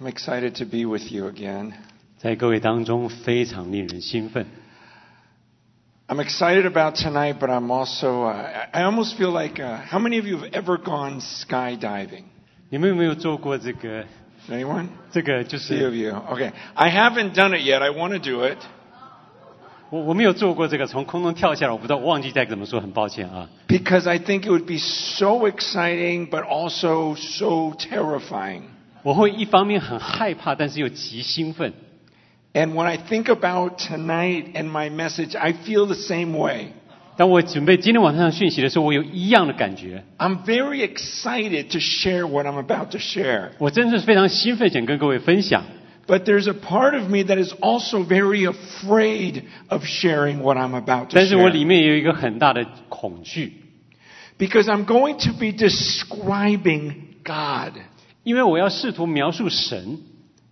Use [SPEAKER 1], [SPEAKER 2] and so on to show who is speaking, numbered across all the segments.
[SPEAKER 1] I'm excited to be with you again.
[SPEAKER 2] 在各位当中非常令人兴奋。
[SPEAKER 1] I'm excited about tonight, but I'm also, uh, I I almost feel like, uh, how many of you have ever gone skydiving?
[SPEAKER 2] 你们有没有做过这个？
[SPEAKER 1] Anyone?
[SPEAKER 2] 这个就
[SPEAKER 1] Few of
[SPEAKER 2] 是
[SPEAKER 1] you. Okay. I haven't done it yet. I want to do it.
[SPEAKER 2] 我我没有做过这个，从空中跳下来，我不知道，我忘记再怎么说，很抱歉啊。
[SPEAKER 1] Because I think it would be so exciting, but also so terrifying.
[SPEAKER 2] 我会一方面很害怕，但是又极兴奋。
[SPEAKER 1] And when I think about tonight and my message, I feel the same way.
[SPEAKER 2] 当我准备今天晚上的讯息的时候，我有一样的感觉。
[SPEAKER 1] I'm very excited to share what I'm about to share.
[SPEAKER 2] 我真是非常兴奋，想跟各位分享。
[SPEAKER 1] But there's a part of me that is also very afraid of sharing what I'm about to
[SPEAKER 2] 但是我里
[SPEAKER 1] share.
[SPEAKER 2] 面有一个很大的恐惧，
[SPEAKER 1] Because I'm going to be describing God.
[SPEAKER 2] 因为我要试图描述神。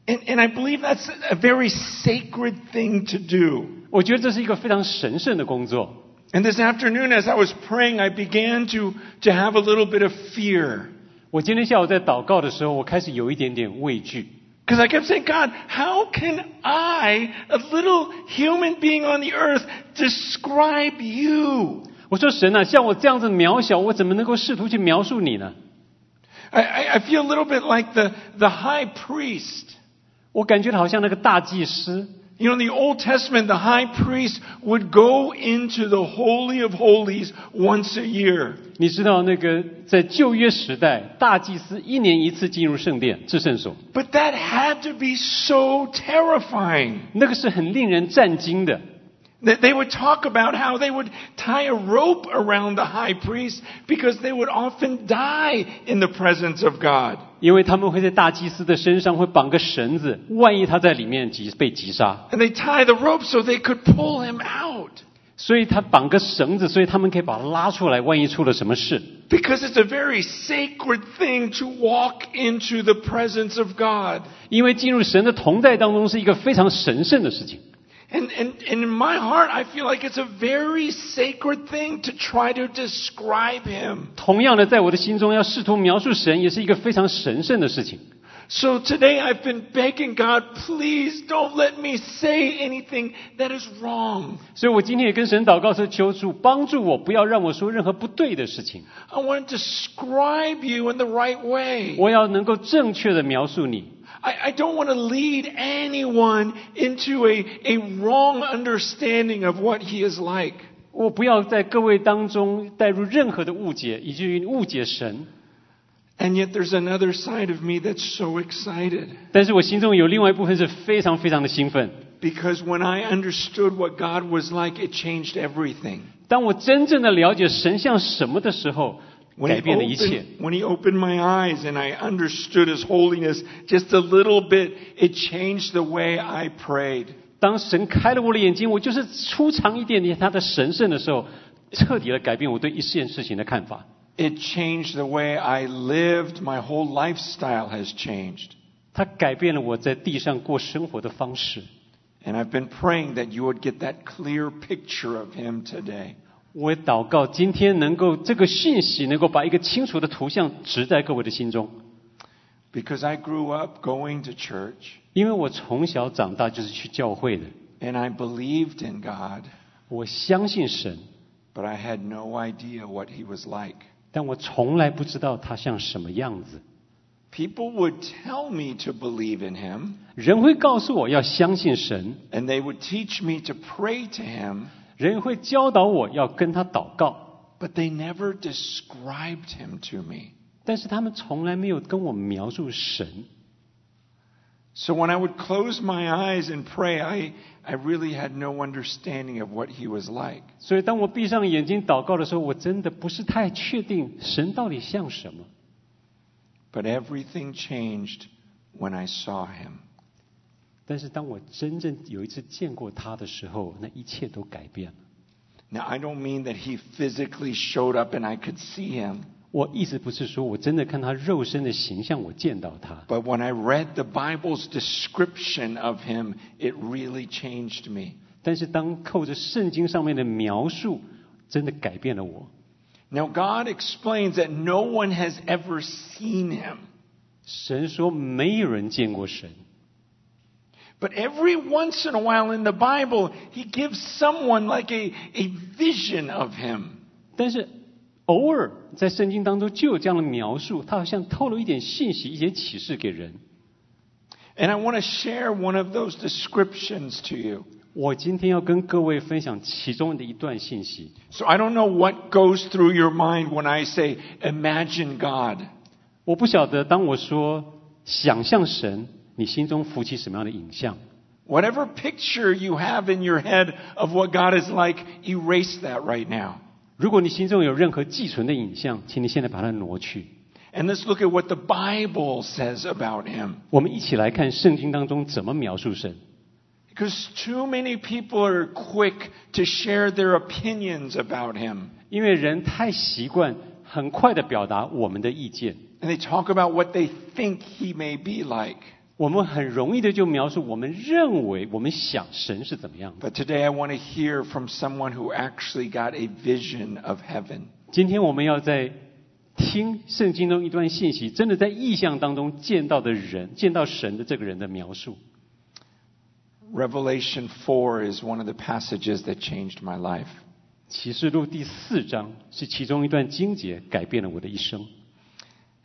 [SPEAKER 1] And, and I believe that's a very sacred thing to do.
[SPEAKER 2] 我觉得这是一个非常神圣的工作。
[SPEAKER 1] And this afternoon, as I was praying, I began to, to have a little bit of fear.
[SPEAKER 2] 我今天下午在祷告的时候，我开始有一点点畏惧，
[SPEAKER 1] Because I kept saying, God, how can I, a little human being on the earth, describe you?
[SPEAKER 2] 我说神啊，像我这样子渺小，我怎么能够试图去描述你呢？
[SPEAKER 1] I, I, I feel a little bit like the, the high priest.
[SPEAKER 2] 我感觉好像那个大祭司，
[SPEAKER 1] You know, in the Old Testament, the high priest would go into the Holy of Holies once a year.
[SPEAKER 2] 你知道那个在旧约时代，大祭司一年一次进入圣殿至圣所，
[SPEAKER 1] But that had to be so terrifying.
[SPEAKER 2] 那个是很令人战惊的。
[SPEAKER 1] That they would talk about how they would tie a rope around the high priest because they would often die in the presence of God.
[SPEAKER 2] 因为他们会在大祭司的身上会绑个绳子，万一他在里面击被击杀，
[SPEAKER 1] And they tie the rope so they could pull him out.
[SPEAKER 2] 所以他绑个绳子，所以他们可以把他拉出来，万一出了什么事。
[SPEAKER 1] Because it's a very sacred thing to walk into the presence of God.
[SPEAKER 2] 因为进入神的同在当中是一个非常神圣的事情。
[SPEAKER 1] And, and, and in my heart, I feel like it's a very sacred thing to try to describe Him.
[SPEAKER 2] 同样的，在我的心中要试图描述神，也是一个非常神圣的事情。
[SPEAKER 1] So today I've been begging God, please don't let me say anything that is wrong.
[SPEAKER 2] 所以我今天也跟神祷告说，求主帮助我，不要让我说任何不对的事情。
[SPEAKER 1] I want to describe you in the right way.
[SPEAKER 2] 我要能够正确的描述你。
[SPEAKER 1] I, I don't want to lead anyone into a, a wrong understanding of what He is like.
[SPEAKER 2] 我不要在各位当中带入任何的误解，以至于误解神。
[SPEAKER 1] And yet there's another side of me that's so excited.
[SPEAKER 2] 但是我心中有另外一部分是非常非常的兴奋。
[SPEAKER 1] Because when I understood what God was like, it changed everything.
[SPEAKER 2] 当我真正的了解神像什么的时候，
[SPEAKER 1] When
[SPEAKER 2] 改
[SPEAKER 1] he,
[SPEAKER 2] 变了一切
[SPEAKER 1] opened,。when he opened my eyes and I understood His holiness just a little bit, it changed the way I prayed.
[SPEAKER 2] 当神开了我的眼睛，我就是出长一点点他的神圣的时候，彻底的改变我对一件事情的看法。
[SPEAKER 1] It changed the way I lived. My whole lifestyle has changed.
[SPEAKER 2] 它改变了我在地上过生活的方式。
[SPEAKER 1] And I've been praying that you would get that clear picture of Him today.
[SPEAKER 2] 我也祷告今天能够这个信息能够把一个清楚的图像植在各位的心中，
[SPEAKER 1] Because I grew up going to church
[SPEAKER 2] 因为我从小长大就是去教会的，
[SPEAKER 1] and I believed in God,
[SPEAKER 2] 我相信神，
[SPEAKER 1] but I had no idea what He was like.
[SPEAKER 2] 但我从来不知道他像什么样子。
[SPEAKER 1] People would tell me to believe in Him,
[SPEAKER 2] 人会告诉我要相信神，
[SPEAKER 1] and they would teach me to pray to Him,
[SPEAKER 2] 人会教导我要跟他祷告，
[SPEAKER 1] but they never described Him to me.
[SPEAKER 2] 但是他们从来没有跟我描述神。
[SPEAKER 1] So when I would close my eyes and pray, I, I really had no understanding of what He was like.
[SPEAKER 2] 所以当我闭上眼睛祷告的时候，我真的不是太确定神到底像什么。
[SPEAKER 1] But everything changed when I saw Him.
[SPEAKER 2] 但是当我真正有一次见过他的时候，那一切都改变了。
[SPEAKER 1] Now, I don't mean that He physically showed up and I could see Him.
[SPEAKER 2] 我意思不是说我真的看他肉身的形象，我见到他，
[SPEAKER 1] But when I read the Bible's description of him, it really changed me.
[SPEAKER 2] 但是当扣着圣经上面的描述，真的改变了我。
[SPEAKER 1] Now, God explains that no one has ever seen him.
[SPEAKER 2] 神说没有人见过神，
[SPEAKER 1] But every once in a while in the Bible, he gives someone like a, a vision of him.
[SPEAKER 2] 但是偶尔在圣经当中就有这样的描述，他好像透露一点信息、一些启示给人。
[SPEAKER 1] And I want to share one of those descriptions to you.
[SPEAKER 2] 我今天要跟各位分享其中的一段信息。
[SPEAKER 1] So I don't know what goes through your mind when I say, imagine God.
[SPEAKER 2] 我不晓得，当我说想象神， 你心中浮起什么样的影像？
[SPEAKER 1] Whatever picture you have in your head of what God is like, erase that right now.
[SPEAKER 2] 如果你心中有任何寄存的影像，请你现在把它挪去。
[SPEAKER 1] And let's look at what the Bible says about him.
[SPEAKER 2] 我们一起来看圣经当中怎么描述神。
[SPEAKER 1] Because too many people are quick to share their opinions about him.
[SPEAKER 2] 因为人太习惯很快的表达我们的意见，
[SPEAKER 1] And they talk about what they think he may be like.
[SPEAKER 2] 我们很容易的就描述我们认为、我们想神是怎么样的。
[SPEAKER 1] But today I want to hear from someone who actually got a vision of heaven.
[SPEAKER 2] 今天我们要在听圣经中一段信息，真的在意象当中见到的人，见到神的这个人的描述。
[SPEAKER 1] Revelation 4 is one of the passages that changed my life.
[SPEAKER 2] 启示录第四章是其中一段经节，改变了我的一生。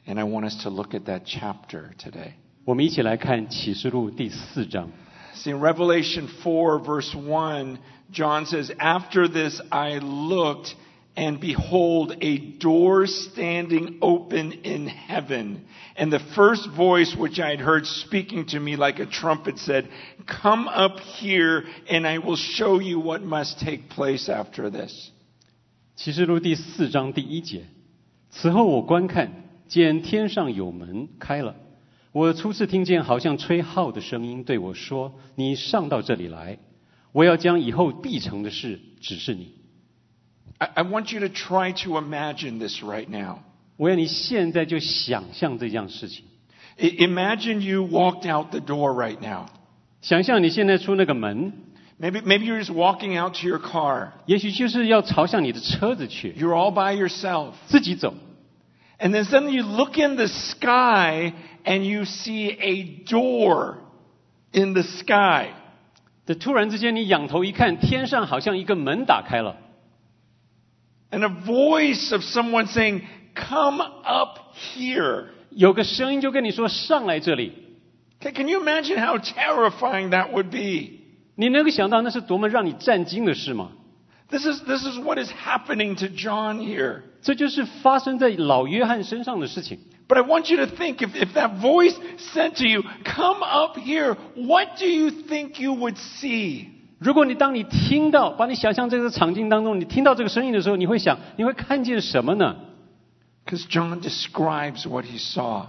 [SPEAKER 1] And I want us to look at that chapter today.
[SPEAKER 2] 我们一起来看启示录第四章。
[SPEAKER 1] See, in Revelation 4, verse 1, John says, After this I looked, and behold, a door standing open in heaven. And the first voice which I had heard speaking to me like a trumpet said, Come up here, and I will show you what must take place after this.
[SPEAKER 2] 启示录第四章第一节，此后我观看，见天上有门开了。 我初次听见好像吹号的声音对我说：“你上到这里来，我要将以后必成的事指示你。
[SPEAKER 1] I, I want you to try to imagine this right now.
[SPEAKER 2] 我要你现在就想象这件事情
[SPEAKER 1] ，I- imagine you walked out the door right now.
[SPEAKER 2] 想象你现在出那个门
[SPEAKER 1] ，Maybe, maybe you're just walking out to your car.
[SPEAKER 2] 也许就是要朝向你的车子去
[SPEAKER 1] ，You're all by yourself.
[SPEAKER 2] 自己走。
[SPEAKER 1] And then suddenly you look in the sky and you see a door in the sky.
[SPEAKER 2] 这突然之间，你仰头一看，天上好像一个门打开了，
[SPEAKER 1] And a voice of someone saying, Come up here.
[SPEAKER 2] 有个声音就跟你说：“上来这里。
[SPEAKER 1] Okay, can you imagine how terrifying that would be?
[SPEAKER 2] ”你能够想到那是多么让你震惊的事吗？
[SPEAKER 1] This is, this is what is happening to John here.
[SPEAKER 2] 这就是发生在老约翰身上的事情。
[SPEAKER 1] But I want you to think if, if that voice said to you, Come up here, what do you think you would see?
[SPEAKER 2] 如果你当你听到，把你想象这个场景当中，你听到这个声音的时候，你会想，你会看见什么呢？
[SPEAKER 1] Because John describes what he saw.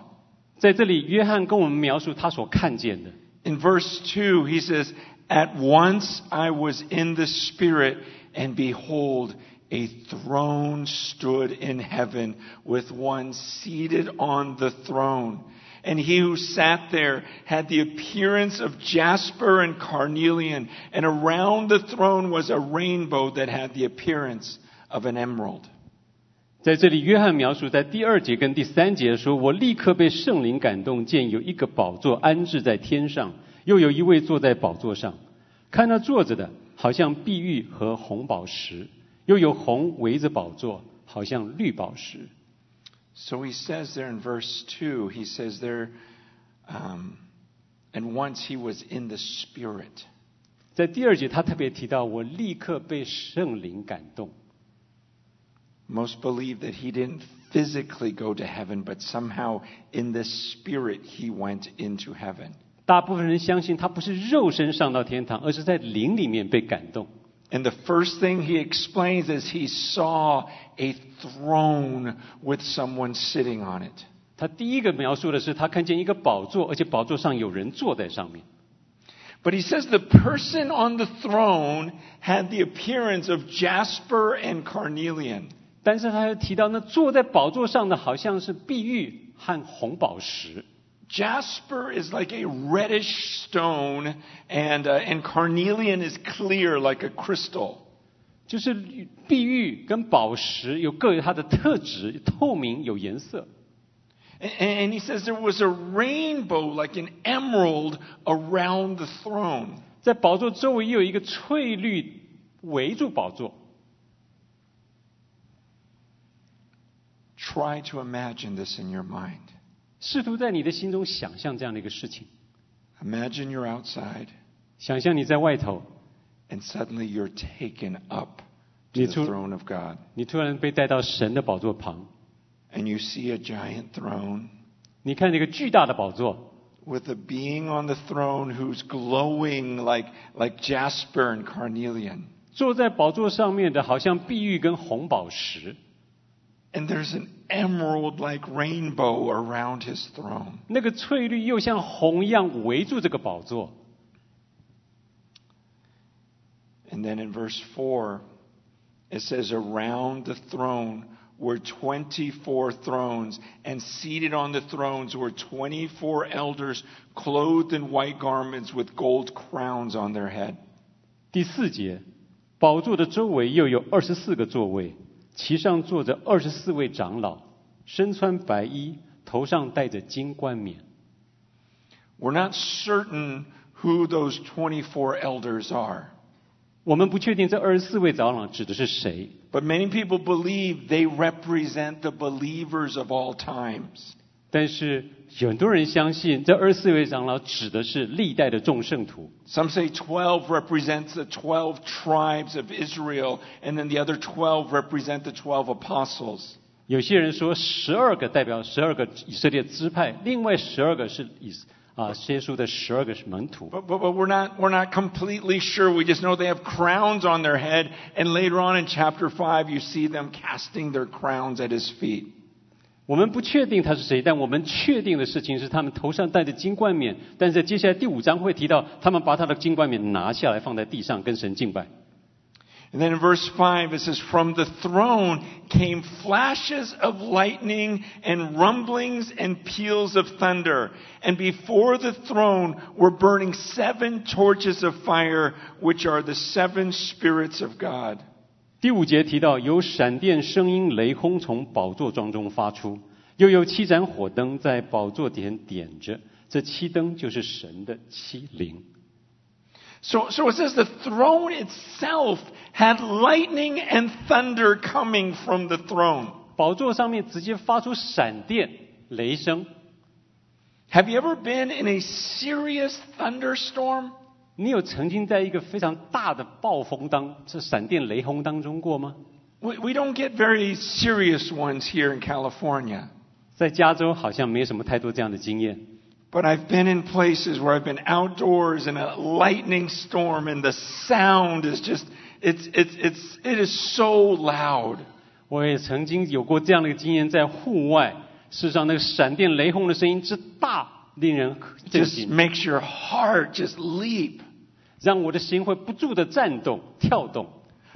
[SPEAKER 2] 在这里，约翰跟我们描述他所看见的。
[SPEAKER 1] In verse 2, he says, At once I was in the Spirit, and behold, a throne stood in heaven with one seated on the throne. And he who sat there had the appearance of jasper and carnelian, and around the throne was a rainbow that had the appearance of an emerald.
[SPEAKER 2] 在这里，约翰描述在第二节跟第三节说：“我立刻被圣灵感动，见有一个宝座安置在天上，又有一位坐在宝座上。看那坐着的，好像碧玉和红宝石， 又有红围着宝座，好像绿宝石。
[SPEAKER 1] So he says there in verse 2, he says there, um, and once he was in the Spirit.
[SPEAKER 2] ”在第二节，他特别提到：“我立刻被圣灵感动。”
[SPEAKER 1] Most believe that he didn't physically go to heaven, but somehow in the Spirit he went into heaven.
[SPEAKER 2] 大部分人相信他不是肉身上到天堂，而是在灵里面被感动。
[SPEAKER 1] And the first thing he explains is he saw a throne with someone sitting on it.
[SPEAKER 2] 他第一个描述的是他看见一个宝座，而且宝座上有人坐在上面。
[SPEAKER 1] But he says the person on the throne had the appearance of jasper and carnelian.
[SPEAKER 2] 但是他又提到，那坐在宝座上的好像是碧玉和红宝石。
[SPEAKER 1] Jasper is like a reddish stone, and, uh, and carnelian is clear like a crystal.
[SPEAKER 2] 就是碧玉跟宝石有各有它的特质，透明有颜色。
[SPEAKER 1] And he says there was a rainbow like an emerald around the throne.
[SPEAKER 2] 在宝座周围又有一个翠绿围住宝座。
[SPEAKER 1] Try to imagine this in your mind.
[SPEAKER 2] 试图在你的心中想象这样的一个事情，
[SPEAKER 1] Imagine you're outside
[SPEAKER 2] 想象你在外头，
[SPEAKER 1] and suddenly you're taken up to
[SPEAKER 2] Me
[SPEAKER 1] the
[SPEAKER 2] too.
[SPEAKER 1] throne of God.
[SPEAKER 2] 你突然被带到神的宝座旁，
[SPEAKER 1] And you see a giant throne
[SPEAKER 2] 你看这个巨大的宝座，
[SPEAKER 1] with a being on the throne who's glowing like, like jasper and carnelian.
[SPEAKER 2] 坐在宝座上面的好像碧玉跟红宝石，
[SPEAKER 1] And there's an emerald like rainbow around his throne.
[SPEAKER 2] 那个翠绿又像红一样围住这个宝座。
[SPEAKER 1] And then in verse 4, it says, Around the throne were 24 thrones, and seated on the thrones were 24 elders clothed in white garments with gold crowns on their head.
[SPEAKER 2] 第四节，宝座的周围又有二十四个座位， 其上坐着二十四位长老，身穿白衣，头上戴着金冠冕。
[SPEAKER 1] We're not certain who those 24 elders are,
[SPEAKER 2] 我们不确定这二十四位长老指的是谁，
[SPEAKER 1] but many people believe they represent the believers of all times.
[SPEAKER 2] 但是很多人相信这二十四位长老指的是历代的众圣徒。
[SPEAKER 1] Some say 12 represents the 12 tribes of Israel, and then the other 12 represent the 12 apostles.
[SPEAKER 2] 有些人说十二个代表十二个以色列支派，另外十二个是以啊耶稣的十二个门徒。
[SPEAKER 1] But, but, but we're, not, we're not completely sure. We just know they have crowns on their head, and later on in chapter 5, you see them casting their crowns at his feet.
[SPEAKER 2] 我们不确定他是谁，但我们确定的事情是他们头上戴着金冠冕。但是在接下来第五章会提到，他们把他的金冠冕拿下来放在地上跟神敬拜。
[SPEAKER 1] And then in verse 5, it says, From the throne came flashes of lightning and rumblings and peals of thunder. And before the throne were burning seven torches of fire, which are the seven spirits of God.
[SPEAKER 2] 第五节提到有闪电、声音、雷轰从宝座庄中发出，又有七盏火灯在宝座前点着，这七灯就是神的七灵。
[SPEAKER 1] So, so it says the throne itself had lightning and thunder coming from the throne.
[SPEAKER 2] 宝座上面直接发出闪电、雷声。
[SPEAKER 1] Have you ever been in a serious thunderstorm?
[SPEAKER 2] 你有曾经在一个非常大的暴风当，这闪电雷轰当中过吗？
[SPEAKER 1] We, we don't get very serious ones here in California.
[SPEAKER 2] 在加州好像没有什么太多这样的经验，
[SPEAKER 1] But I've been in places where I've been outdoors in a lightning storm and the sound is just, it's, it's, it's, it is so loud.
[SPEAKER 2] 我也曾经有过这样的一个经验，在户外，事实上那个闪电雷轰的声音之大，令人震
[SPEAKER 1] Just
[SPEAKER 2] 惊，
[SPEAKER 1] makes your heart just leap.
[SPEAKER 2] 让我的心会不住的颤动、跳动。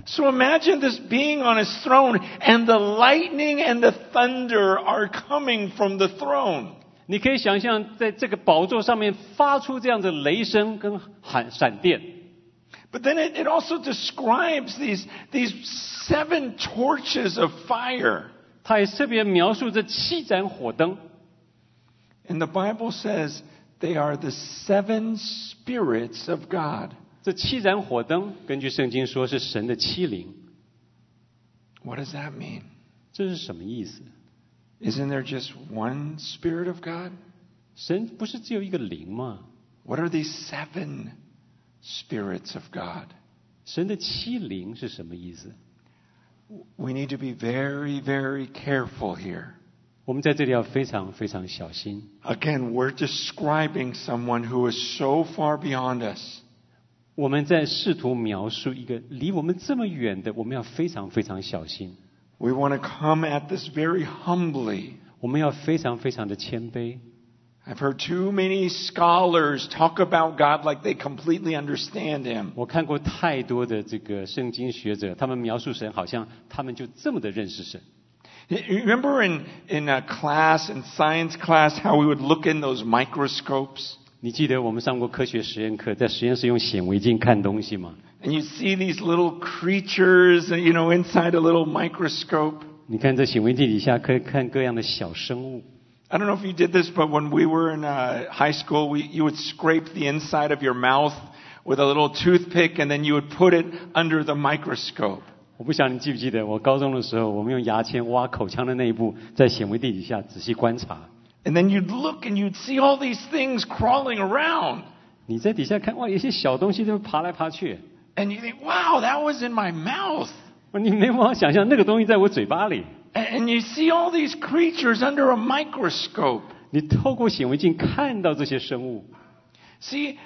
[SPEAKER 1] So imagine this being on his throne and the lightning and the thunder are coming from the throne.
[SPEAKER 2] 你可以想象，在这个宝座上面发出这样的雷声跟喊闪电，
[SPEAKER 1] But then it, it also describes these, these seven torches of fire.
[SPEAKER 2] 他也特别描述这七盏火灯。
[SPEAKER 1] And the Bible says they are the seven spirits of God.
[SPEAKER 2] 这七盏火灯，根据圣经说是神的七灵，
[SPEAKER 1] What does that mean?
[SPEAKER 2] 这是什么意思？
[SPEAKER 1] Isn't there just one spirit of God?
[SPEAKER 2] 神不是只有一个灵吗？
[SPEAKER 1] What are these seven spirits of God?
[SPEAKER 2] 神的七灵是什么意思？
[SPEAKER 1] We need to be very, very careful here.
[SPEAKER 2] 我们在这里要非常非常小心。
[SPEAKER 1] Again, we're describing someone who is so far beyond us.
[SPEAKER 2] 我们在试图描述一个离我们这么远的，我们要非常非常小心。
[SPEAKER 1] We want to come at this very humbly.
[SPEAKER 2] 我们要非常非常的谦卑。
[SPEAKER 1] I've heard too many scholars talk about God like they completely understand Him.
[SPEAKER 2] 我看过太多的这个圣经学者，他们描述神好像他们就这么的认识神。
[SPEAKER 1] You Remember in, in a class, in science class, how we would look in those microscopes?
[SPEAKER 2] 你记得我们上过科学实验课，在实验室用显微镜看东西吗？
[SPEAKER 1] And you see these little creatures, you know, inside a little microscope.
[SPEAKER 2] 你看这显微镜底下可以看各样的小生物，
[SPEAKER 1] I don't know if you did this, but when we were in uh, high school, we, you would scrape the inside of your mouth with a little toothpick and then you would put it under the microscope.
[SPEAKER 2] 我不晓得你记不记得，我高中的时候，我们用牙签挖口腔的内部，在显微镜底下仔细观察。
[SPEAKER 1] And then you'd look and you'd see all these things crawling around.
[SPEAKER 2] 你在底下看，哇，有些小东西在爬来爬去，
[SPEAKER 1] And you think, wow, that was in my mouth.
[SPEAKER 2] 你没办法想象那个东西在我嘴巴里。
[SPEAKER 1] And and you see all these creatures under a microscope.
[SPEAKER 2] 你透过显微镜看到这些生物，
[SPEAKER 1] See,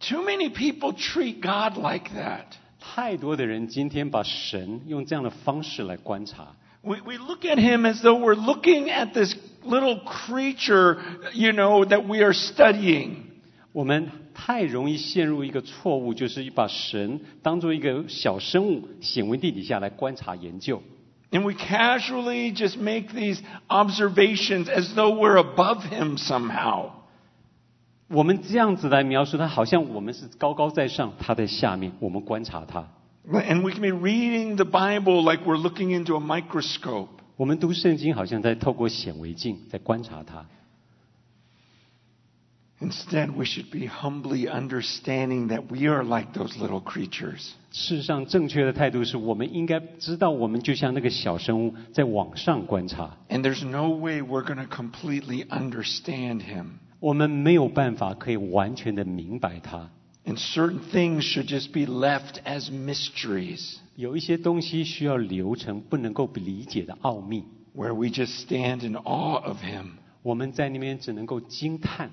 [SPEAKER 1] too many people treat God like that.
[SPEAKER 2] 太多的人今天把神用这样的方式来观察。
[SPEAKER 1] We, we look at him as though we're looking at this little creature, you know, that we are studying.
[SPEAKER 2] 我们太容易陷入一个错误，就是把神当做一个小生物，显微地底下来观察研究。
[SPEAKER 1] And we casually just make these observations as though we're above him somehow.
[SPEAKER 2] 我们这样子来描述他，好像我们是高高在上，他在下面，我们观察他。
[SPEAKER 1] And we can be reading the Bible like we're looking into a microscope.
[SPEAKER 2] 我们读圣经，好像在透过显微镜在观察他。
[SPEAKER 1] Instead, we should be humbly understanding that we are like those little creatures.
[SPEAKER 2] 事实上，正确的态度是我们应该知道，我们就像那个小生物，在往上观察。
[SPEAKER 1] And there's no way we're going to completely understand him.
[SPEAKER 2] 我们没有办法可以完全的明白它。
[SPEAKER 1] And certain things should just be left as mysteries
[SPEAKER 2] 有一些东西需要留成不能够理解的奥秘
[SPEAKER 1] ，where we just stand in awe of him.
[SPEAKER 2] 我们在那边只能够惊叹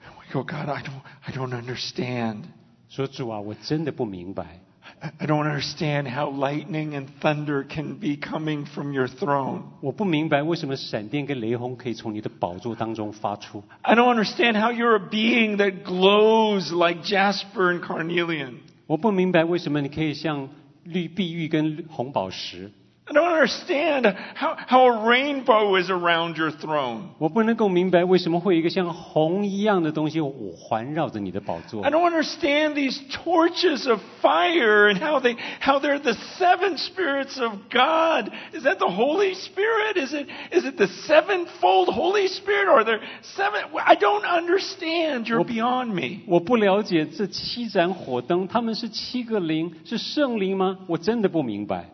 [SPEAKER 1] ，We go, God, I don't, I don't understand.
[SPEAKER 2] 说主啊，我真的不明白，
[SPEAKER 1] I I don't understand how lightning and thunder can be coming from your throne.
[SPEAKER 2] 我不明白为什么闪电跟雷轰可以从你的宝座当中发出，
[SPEAKER 1] I don't understand how you're a being that glows like jasper and carnelian.
[SPEAKER 2] 我不明白为什么你可以像绿碧玉跟红宝石，
[SPEAKER 1] I don't understand how, how a rainbow is around your throne.
[SPEAKER 2] 我不能够明白为什么会有一个像红一样的东西我环绕着你的宝座
[SPEAKER 1] I。don't understand these torches of fire and how they how they're the seven spirits of God. Is that the Holy Spirit? Is it is it the sevenfold Holy Spirit or there seven I don't understand. You're beyond me.
[SPEAKER 2] 我不了解这七盏火灯，他们是七个灵，是圣灵吗？我真的不明白。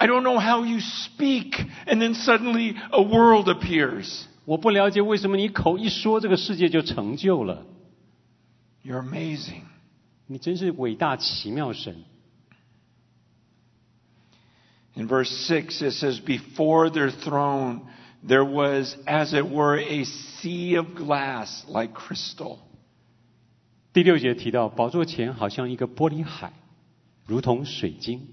[SPEAKER 1] I don't know how you speak and then suddenly a world appears.
[SPEAKER 2] 我不了解为什么你口一说，这个世界就成就了。
[SPEAKER 1] You're amazing.
[SPEAKER 2] 你真是伟大奇妙神。
[SPEAKER 1] In verse 6, it says, Before their throne, there was, as it were, a sea of glass like crystal.
[SPEAKER 2] 第六节提到，宝座前好像一个玻璃海，如同水晶。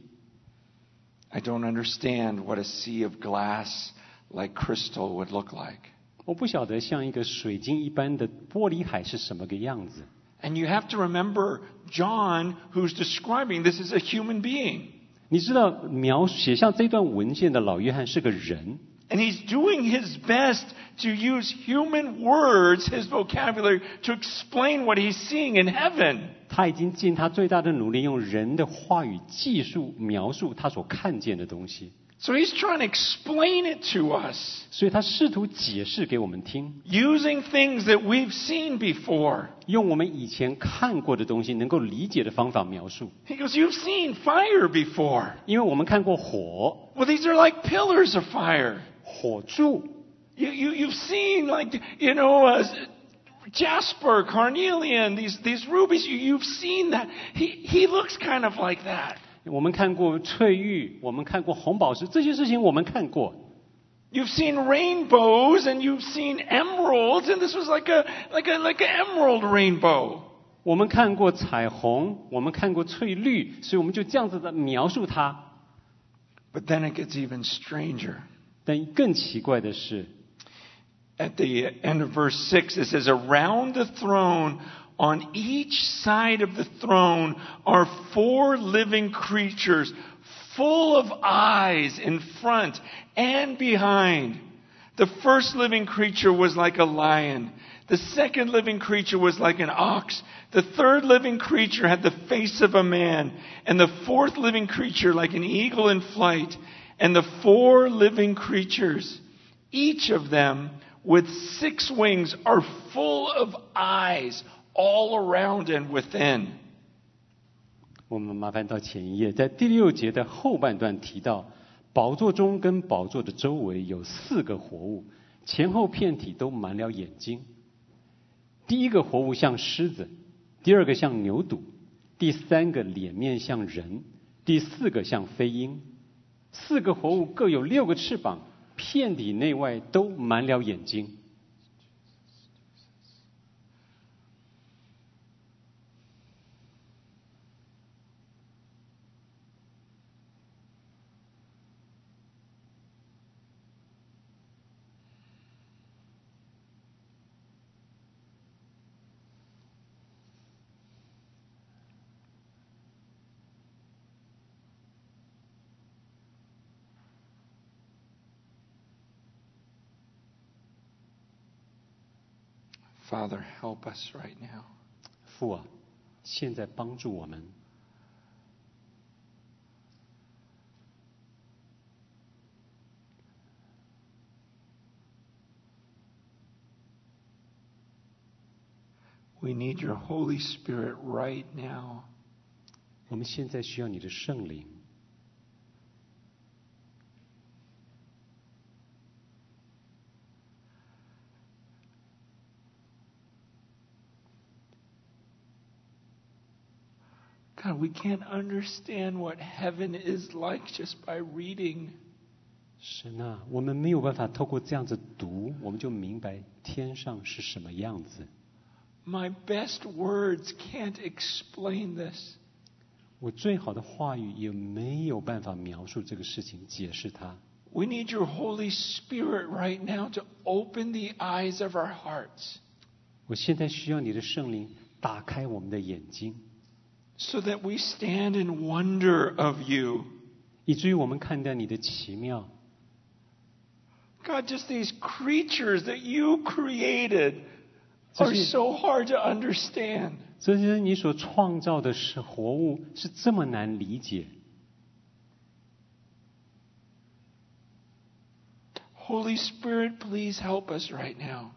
[SPEAKER 1] I don't understand what a sea of glass like crystal would look like.
[SPEAKER 2] 我不晓得像一个水晶一般的玻璃海是什么个样子。
[SPEAKER 1] And you have to remember John, who's describing this as a human being.
[SPEAKER 2] 你知道，描写下这段文件的老约翰是个人，
[SPEAKER 1] And he's doing his best to use human words, his vocabulary, to explain what he's seeing in heaven.
[SPEAKER 2] 他已经尽他最大的努力，用人的话语技术描述他所看见的东西。
[SPEAKER 1] So he's trying to explain it to us
[SPEAKER 2] 所以他试图解释给我们听，
[SPEAKER 1] using things that we've seen before.
[SPEAKER 2] 用我们以前看过的东西能够理解的方法描述。
[SPEAKER 1] He goes, You've seen fire before.
[SPEAKER 2] 因为我们看过火、
[SPEAKER 1] Well, these are like pillars of fire.
[SPEAKER 2] 火柱，
[SPEAKER 1] You, you, you've seen, like, you know, uh, jasper, carnelian, these, these rubies. You, you've seen that. He, he looks kind of like that.
[SPEAKER 2] 我们看过翠玉，我们看过红宝石，这些事情我们看过。
[SPEAKER 1] You've seen rainbows and you've seen emeralds, and this was like a, like a, like an emerald rainbow.
[SPEAKER 2] 我们看过彩虹，我们看过翠绿，所以我们就这样子的描述它。
[SPEAKER 1] But then it gets even stranger.
[SPEAKER 2] 但更奇怪的是，
[SPEAKER 1] At the end of verse 6, it says, Around the throne, on each side of the throne, are four living creatures, full of eyes in front and behind. The first living creature was like a lion. The second living creature was like an ox. The third living creature had the face of a man. And the fourth living creature like an eagle in flight. And the four living creatures, each of them with six wings are full of eyes all around and within.
[SPEAKER 2] 我们麻烦到前一页，在第六节的后半段提到，宝座中跟宝座的周围有四个活物，前后片体都满了眼睛。第一个活物像狮子，第二个像牛犊，第三个脸面像人，第四个像飞鹰。四个活物各有六个翅膀，片体内外都满了眼睛。
[SPEAKER 1] Father, help us right now.
[SPEAKER 2] 父啊，现在帮助我们。
[SPEAKER 1] We need your Holy Spirit right now.
[SPEAKER 2] 我们现在需要你的圣灵。
[SPEAKER 1] God, we can't understand what heaven is like just by reading.
[SPEAKER 2] 神啊，我们没有办法透过这样子读，我们就明白天上是什么样子。
[SPEAKER 1] My best words can't explain this.
[SPEAKER 2] 我最好的话语也没有办法描述这个事情，解释它。
[SPEAKER 1] We need your Holy Spirit right now to open the eyes of our hearts
[SPEAKER 2] 我现在需要你的圣灵打开我们的眼睛，
[SPEAKER 1] so that we stand in wonder of you.
[SPEAKER 2] 以至于我们看到你的奇妙。
[SPEAKER 1] God, just these creatures that you created are
[SPEAKER 2] Just-
[SPEAKER 1] so hard to understand.
[SPEAKER 2] 这些你所创造的是活物，是这么难理解。
[SPEAKER 1] Holy Spirit, please help us right now.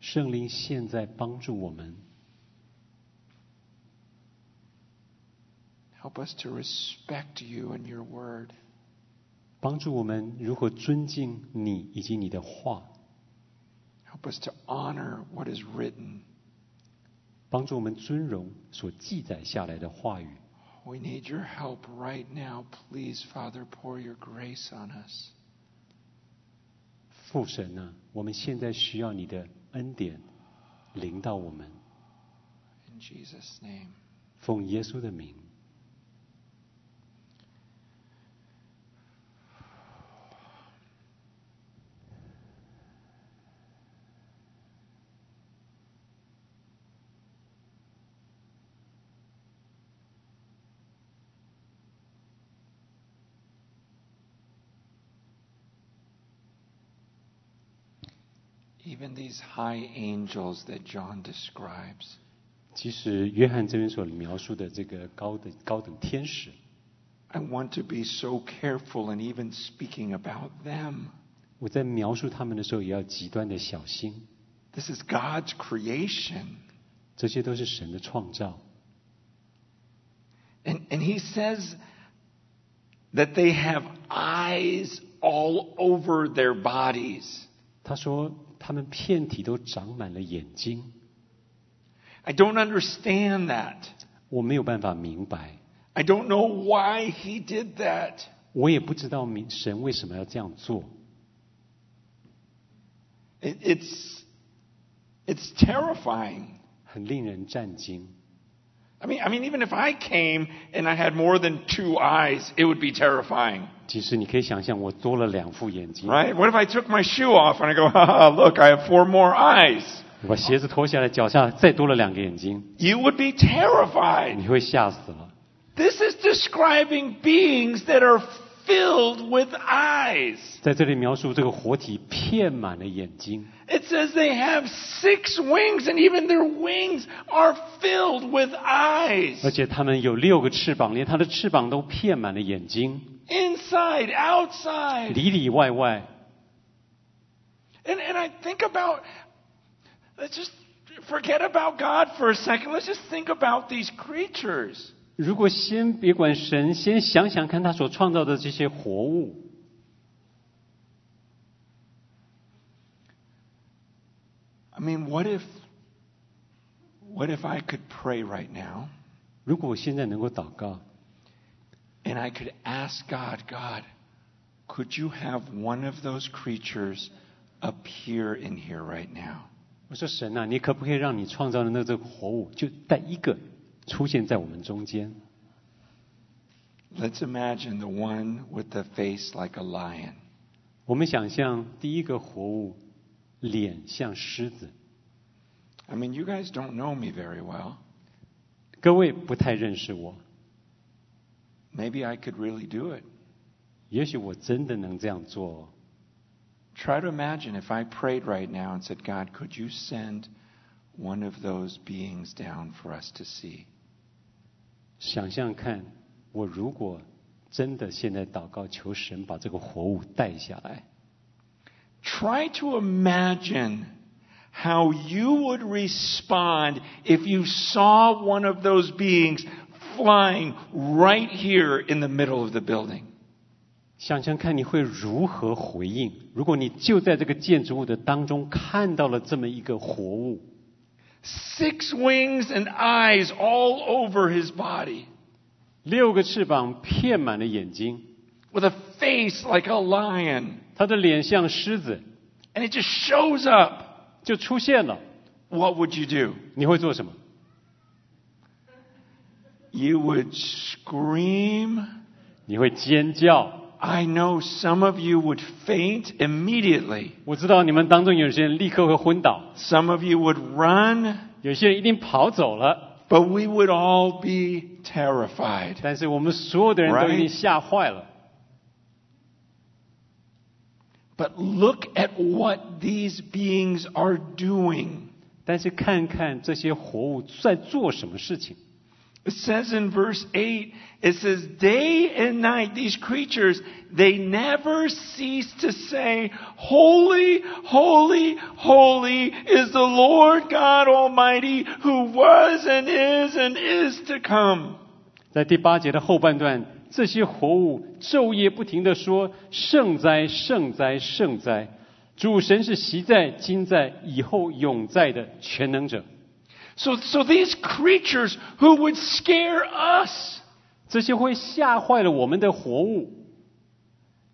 [SPEAKER 2] 圣灵现在帮助我们，
[SPEAKER 1] Help us to respect you and your word.
[SPEAKER 2] 帮助我们如何尊敬你以及你的话
[SPEAKER 1] ，Help us to honor what is written.
[SPEAKER 2] 帮助我们尊荣所记载下来的话语。
[SPEAKER 1] We need your help right now. Please, Father, pour your grace on us.
[SPEAKER 2] 父神啊，我们现在需要你的恩典临到我们
[SPEAKER 1] ，In Jesus' name.
[SPEAKER 2] 奉耶稣的名。
[SPEAKER 1] these high angels that John describes,
[SPEAKER 2] 其实约翰这边所描述的这个高的高等天使，
[SPEAKER 1] I want to be so careful in even speaking about them.
[SPEAKER 2] 我在描述他们的时候也要极端的小心。
[SPEAKER 1] This is God's creation.
[SPEAKER 2] 这些都是神的创造。
[SPEAKER 1] And, and he says that they have eyes all over their bodies.
[SPEAKER 2] 他说， 他们遍体都长满了眼睛。
[SPEAKER 1] I don't understand that.
[SPEAKER 2] 我没有办法明白，
[SPEAKER 1] I don't know why he did that.
[SPEAKER 2] 我也不知道明神为什么要这样做。
[SPEAKER 1] It, it's, it's terrifying.
[SPEAKER 2] 很令人战惊。
[SPEAKER 1] I mean, I mean, even if I came and I had more than two eyes, it would be terrifying,
[SPEAKER 2] 其实你可以想象，我多了两副眼睛，
[SPEAKER 1] right? What if I took my shoe off and I go, ha, ha, look, I have four more eyes?
[SPEAKER 2] 我把鞋子脱下来，脚下再多了两个眼睛，
[SPEAKER 1] You would be terrified.
[SPEAKER 2] 你会吓死了。
[SPEAKER 1] This is describing beings that are filled with eyes.
[SPEAKER 2] 在这里描述这个活体遍满了眼睛，
[SPEAKER 1] It says they have six wings, and even their wings are filled with eyes.
[SPEAKER 2] 而且它们有六个翅膀，连它的翅膀都遍满了眼睛，
[SPEAKER 1] Inside, outside.
[SPEAKER 2] 里里外外。
[SPEAKER 1] And, and I think about, let's just forget about God for a second. Let's just think about these creatures.
[SPEAKER 2] 如果先别管神，先想想看他所创造的这些活物，
[SPEAKER 1] I mean, what if, what if I could pray right now
[SPEAKER 2] 如果我现在能够祷告，
[SPEAKER 1] and I could ask God, God, could you have one of those creatures appear in here right now?
[SPEAKER 2] 我说神啊，你可不可以让你创造的那这个活物，就带一个出现在我们中间？
[SPEAKER 1] Let's imagine the one with the face like a lion.
[SPEAKER 2] 我们想象第一个活物 脸像狮子，
[SPEAKER 1] I mean, you guys don't know me very well.
[SPEAKER 2] 各位不太认识我，
[SPEAKER 1] Maybe I could really do it.
[SPEAKER 2] 也许我真的能这样做哦。
[SPEAKER 1] Try to imagine if I prayed right now and said, God, could you send one of those beings down for us to see?
[SPEAKER 2] 想象看，我如果真的现在祷告求神把这个活物带下来，
[SPEAKER 1] Try to imagine how you would respond if you saw one of those beings flying right here in the middle of the building.
[SPEAKER 2] 想想看你会如何回应。如果你就在这个建筑物的当中看到了这么一个活物，
[SPEAKER 1] Six wings and eyes all over his body,
[SPEAKER 2] 六个翅膀片满了眼睛，
[SPEAKER 1] with a face like a lion.
[SPEAKER 2] 他的脸像狮子，
[SPEAKER 1] And it just shows up.
[SPEAKER 2] 就出现了。
[SPEAKER 1] What would you do?
[SPEAKER 2] 你会做什么？
[SPEAKER 1] You would scream.
[SPEAKER 2] 你会尖叫。
[SPEAKER 1] I know some of you would faint immediately.
[SPEAKER 2] 我知道你们当中有些人立刻会昏倒，
[SPEAKER 1] Some of you would run,
[SPEAKER 2] 有些人一定跑走了，
[SPEAKER 1] but we would all be terrified.
[SPEAKER 2] 但是我们所有的人都已经吓坏了。
[SPEAKER 1] But look at what these beings are doing.
[SPEAKER 2] 但是看看这些活物在做什么事情。
[SPEAKER 1] It says in verse 8, it says, day and night, these creatures, they never cease to say, Holy, holy, holy is the Lord God Almighty who was and is and is to come.
[SPEAKER 2] 在第八节的后半段， 这些活物昼夜不停的说：“圣哉，圣哉，圣哉！主神是习在、今在、以后永在的全能者。
[SPEAKER 1] So, so these creatures who would scare us,
[SPEAKER 2] 这些会吓坏了我们的活物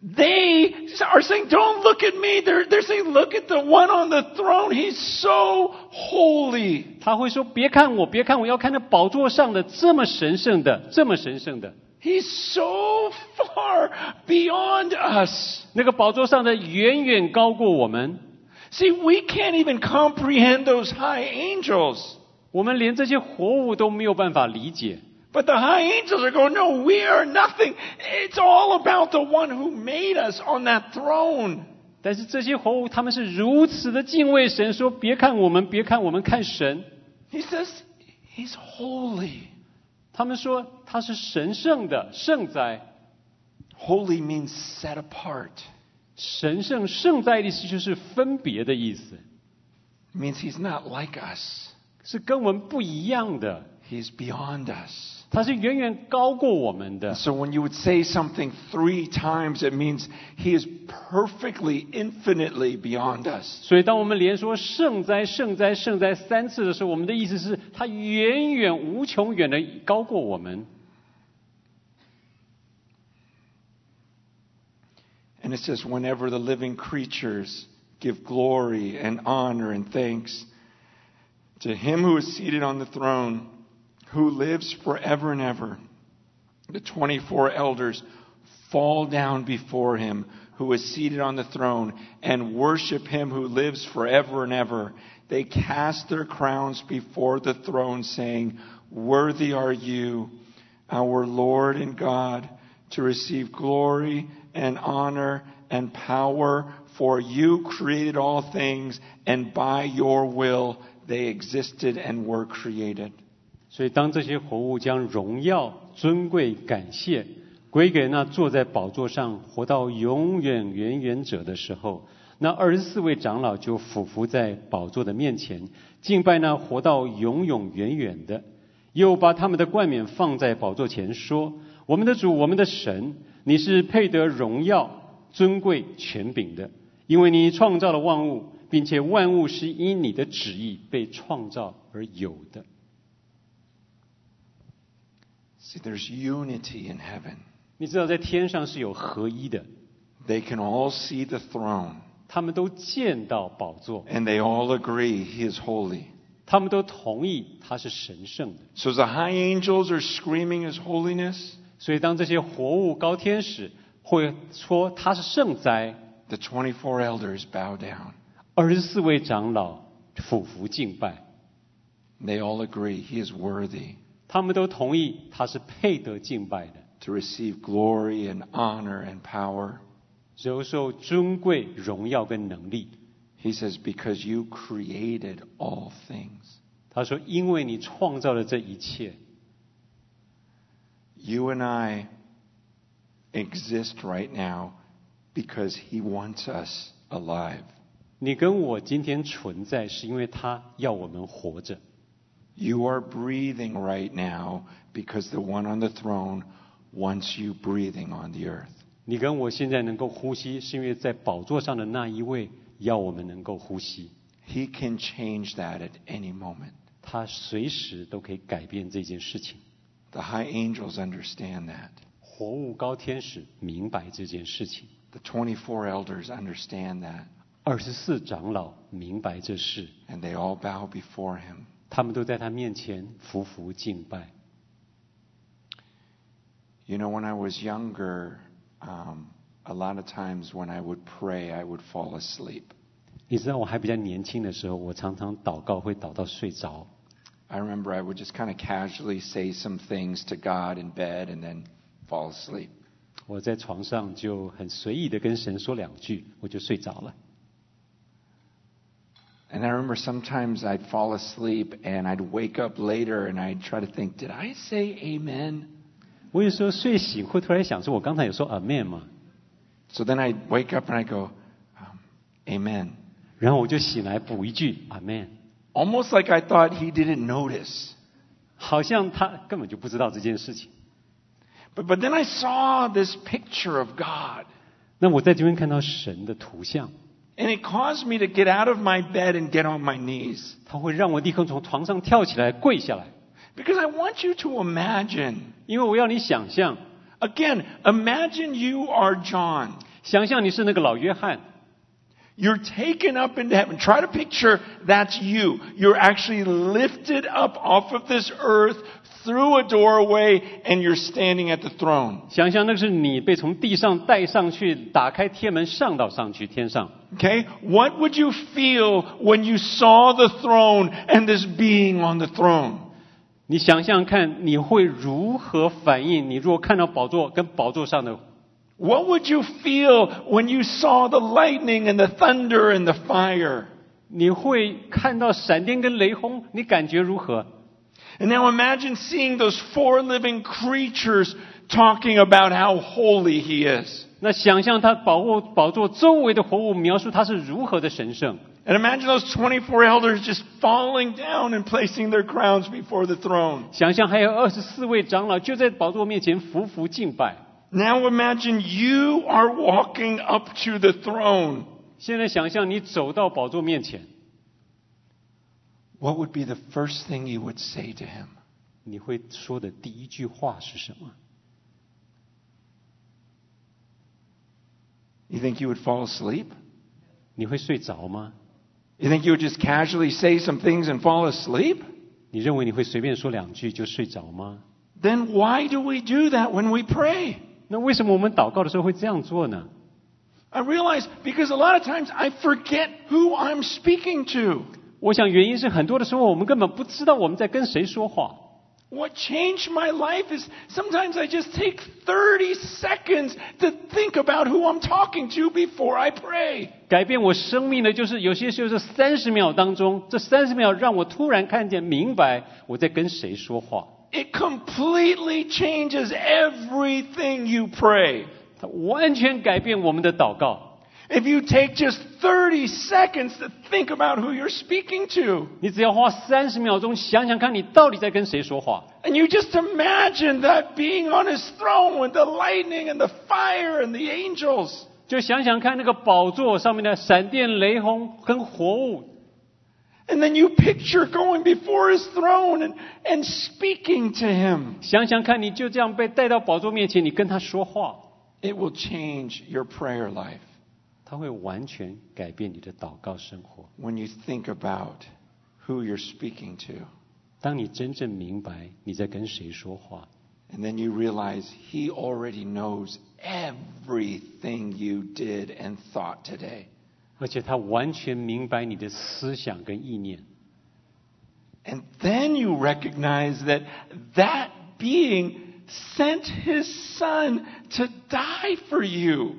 [SPEAKER 1] ，they are saying, don't look at me. They're, they're saying, look at the one on the throne. He's so holy.
[SPEAKER 2] 他会说：“别看我，别看我，要看那宝座上的这么神圣的，这么神圣的
[SPEAKER 1] He's so far beyond us.
[SPEAKER 2] 那个宝座上的，远远高过我们。
[SPEAKER 1] See, we can't even comprehend those high angels.
[SPEAKER 2] 我们连这些活物都没有办法理解。
[SPEAKER 1] But the high angels are going, no, we are nothing. It's all about the one who made us on that throne.
[SPEAKER 2] 但是这些活物，他们是如此的敬畏神，说：别看我们，别看我们，看神。
[SPEAKER 1] He says, He's holy.
[SPEAKER 2] 他们说他是神圣的，圣哉。
[SPEAKER 1] Holy means set apart.
[SPEAKER 2] 神圣圣哉的意思就是分别的意思
[SPEAKER 1] ，means He's not like us.
[SPEAKER 2] 是跟我们不一样的，
[SPEAKER 1] He's beyond us.
[SPEAKER 2] 他是远远高过我们的。
[SPEAKER 1] So when you would say something three times, it means He is perfectly, infinitely beyond us.
[SPEAKER 2] 所以，当我们连说圣哉、圣哉、圣哉三次的时候，我们的意思是，他远远无穷远的高过我们。
[SPEAKER 1] And it says, whenever the living creatures give glory and honor and thanks to him who is seated on the throne, who lives forever and ever, the 24 elders fall down before him who is seated on the throne and worship him who lives forever and ever. They cast their crowns before the throne, saying, Worthy are you, our Lord and God, to receive glory and honor and power, for you created all things, and by your will they existed and were created.
[SPEAKER 2] 所以，当这些活物将荣耀、尊贵、感谢归给那坐在宝座上、活到永远、远远者的时候，那二十四位长老就俯伏在宝座的面前，敬拜那活到永永远远的，又把他们的冠冕放在宝座前，说：“我们的主，我们的神，你是配得荣耀、尊贵、权柄的，因为你创造了万物，并且万物是因你的旨意被创造而有的。
[SPEAKER 1] See, there's unity in heaven.
[SPEAKER 2] 你知道，在天上是有合一的，
[SPEAKER 1] They can all see the throne,
[SPEAKER 2] 他们都见到宝座，
[SPEAKER 1] and they all agree He is holy.
[SPEAKER 2] 他们都同意他是神圣的。
[SPEAKER 1] So as the high angels are screaming His holiness,
[SPEAKER 2] 所以，当这些活物高天使会说他是圣哉，
[SPEAKER 1] the 24 elders bow down.
[SPEAKER 2] 二十四位长老俯伏敬拜，
[SPEAKER 1] They all agree He is worthy
[SPEAKER 2] 他们都同意他是配得敬拜的，
[SPEAKER 1] to receive glory and honor and power.
[SPEAKER 2] 柔受尊贵、荣耀跟能力。
[SPEAKER 1] He says, Because you created all things.
[SPEAKER 2] 他说：“因为你创造了这一切，
[SPEAKER 1] You and I exist right now because He wants us alive.
[SPEAKER 2] 你跟我今天存在，是因为他要我们活着。
[SPEAKER 1] You are breathing right now because the one on the throne wants you breathing on the earth.
[SPEAKER 2] 你跟我现在能够呼吸，是因为在宝座上的那一位要我们能够呼吸。
[SPEAKER 1] He can change that at any moment.
[SPEAKER 2] 他随时都可以改变这件事情。
[SPEAKER 1] The high angels understand that.
[SPEAKER 2] 活物高天使明白这件事情，
[SPEAKER 1] The 24 elders understand that.
[SPEAKER 2] 二十四长老明白这事，
[SPEAKER 1] And they all bow before him.
[SPEAKER 2] 他们都在他面前匍匐敬拜。
[SPEAKER 1] You know, when I was younger, um, a lot of times when I would pray, I would fall asleep.
[SPEAKER 2] 你知道我还比较年轻的时候，我常常祷告会祷到睡着。
[SPEAKER 1] I remember I would just kind of casually say some things to God in bed and then fall asleep.
[SPEAKER 2] 我在床上就很随意的跟神说两句，我就睡着了。
[SPEAKER 1] And I remember sometimes I'd fall asleep and I'd wake up later and I'd try to think, did I say amen?
[SPEAKER 2] 我有时候睡醒会突然想说，我刚才有说 Amen 吗？
[SPEAKER 1] So then I'd wake up and I'd go, um, amen.
[SPEAKER 2] 然后我就醒来补一句 Amen，
[SPEAKER 1] Almost like I thought he didn't notice.
[SPEAKER 2] 好像他根本就不知道这件事情。
[SPEAKER 1] But, but then I saw this picture of God.
[SPEAKER 2] 那我在这边看到神的图像，
[SPEAKER 1] And it caused me to get out of my bed and get on my knees.
[SPEAKER 2] 他会让我立刻从床上跳起来跪下来，
[SPEAKER 1] Because I want you to imagine.
[SPEAKER 2] 因为我要你想象，
[SPEAKER 1] Again, imagine you are John.
[SPEAKER 2] 想象你是那个老约翰，
[SPEAKER 1] You're taken up into heaven. Try to picture that's you. You're actually lifted up off of this earth through a doorway and you're standing at the throne.
[SPEAKER 2] 想象那是你被从地上带上去，打开天门上到上去天上。
[SPEAKER 1] Okay? What would you feel when you saw the throne and this being on the throne?
[SPEAKER 2] 你想想看，你会如何反应？你如果看到宝座跟宝座上的，
[SPEAKER 1] What would you feel when you saw the lightning and the thunder and the fire?
[SPEAKER 2] 你会看到闪电跟雷轰，你感觉如何？
[SPEAKER 1] And now imagine seeing those four living creatures talking about how holy he is.
[SPEAKER 2] 那想象他保护宝座周围的活物，描述他是如何的神圣。
[SPEAKER 1] And imagine those 24 elders just falling down and placing their crowns before the throne.
[SPEAKER 2] 想象还有二十四位长老就在宝座面前匍匐敬拜。
[SPEAKER 1] Now imagine you are walking up to the throne.
[SPEAKER 2] 现在想象你走到宝座面前，
[SPEAKER 1] What would be the first thing you would say to him?
[SPEAKER 2] 你会说的第一句话是什么？
[SPEAKER 1] You think you would fall asleep?
[SPEAKER 2] 你会睡着吗？
[SPEAKER 1] You think you would just casually say some things and fall asleep?
[SPEAKER 2] 你认为你会随便说两句就睡着吗？
[SPEAKER 1] Then why do we do that when we pray?
[SPEAKER 2] 那为什么我们祷告的时候会这样做呢？
[SPEAKER 1] I realize because a lot of times I forget who I'm speaking to.
[SPEAKER 2] 我想原因是很多的时候我们根本不知道我们在跟谁说话。
[SPEAKER 1] What changed my life is sometimes I just take 30 seconds to think about who I'm talking to before I pray.
[SPEAKER 2] 改变我生命的就是有些时候是三十秒当中，这三十秒让我突然看见明白我在跟谁说话。
[SPEAKER 1] It completely changes everything you pray.
[SPEAKER 2] 它完全改变我们的祷告。
[SPEAKER 1] If you take just 30 seconds to think about who you're speaking to,
[SPEAKER 2] 你只要花三十秒钟想想看，你到底在跟谁说话。
[SPEAKER 1] and you just imagine that being on his throne with the lightning and the fire and the angels,
[SPEAKER 2] 就想想看那个宝座上面的闪电、雷轰跟活物，
[SPEAKER 1] and then you picture going before his throne and, and speaking to him,
[SPEAKER 2] 想想看，你就这样被带到宝座面前，你跟他说话，
[SPEAKER 1] it will change your prayer life.
[SPEAKER 2] 他会完全改变你的祷告生活。
[SPEAKER 1] when you think about who you're speaking to.
[SPEAKER 2] 当你真正明白你在跟谁说话，
[SPEAKER 1] And then you realize He already knows everything you did and thought today.
[SPEAKER 2] 而且他完全明白你的思想跟意念，
[SPEAKER 1] And then you recognize that that being sent His Son to die for you.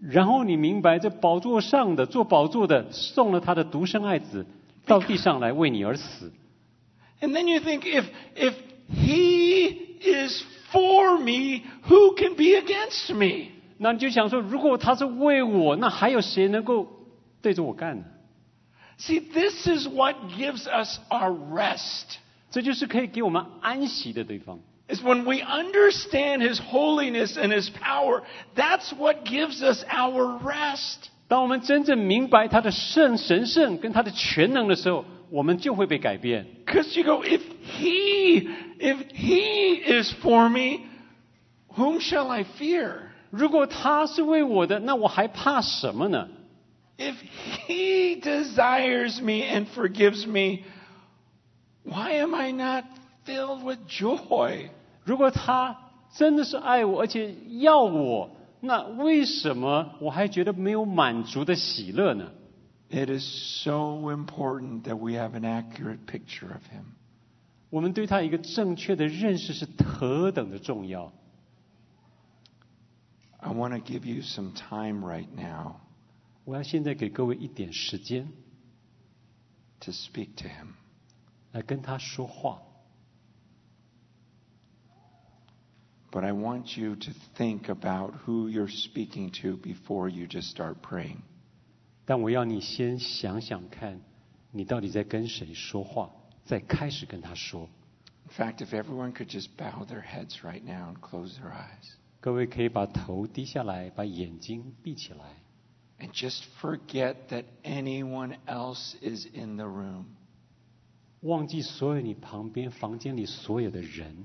[SPEAKER 2] 然后你明白这宝座上的做宝座的送了他的独生爱子到地上来为你而死。
[SPEAKER 1] And then you think, if, if He is for me, who can be against me?
[SPEAKER 2] 那你就想说，如果他是为我，那还有谁能够对着我干呢
[SPEAKER 1] ？See, this is what gives us our rest.
[SPEAKER 2] 这就是可以给我们安息的地方。
[SPEAKER 1] is when we understand His holiness and His power, that's what gives us our rest.
[SPEAKER 2] 当我们真正明白他的圣神圣跟他的全能的时候，我们就会被改变。
[SPEAKER 1] Because you go, if He, if He is for me, whom shall I fear?
[SPEAKER 2] 如果他是为我的，那我还怕什么呢？
[SPEAKER 1] If He desires me and forgives me, why am I not filled with joy?
[SPEAKER 2] 如果他真的是爱我，而且要我，那为什么我还觉得没有满足的喜乐呢
[SPEAKER 1] ？It is so important that we have an accurate picture of Him.
[SPEAKER 2] 我们对他一个正确的认识是何等的重要。
[SPEAKER 1] I want to give you some time right now
[SPEAKER 2] 我要现在给各位一点时间
[SPEAKER 1] to speak to Him.
[SPEAKER 2] 来跟他说话，
[SPEAKER 1] But I want you to think about who you're speaking to before you just start praying.
[SPEAKER 2] 但我要你先想想看，你到底在跟谁说话，再开始跟他说。
[SPEAKER 1] In fact, if everyone could just bow their heads right now and close their eyes
[SPEAKER 2] 各位可以把头低下来，把眼睛闭起来，
[SPEAKER 1] and just forget that anyone else is in the room.
[SPEAKER 2] 忘记所有你旁边房间里所有的人，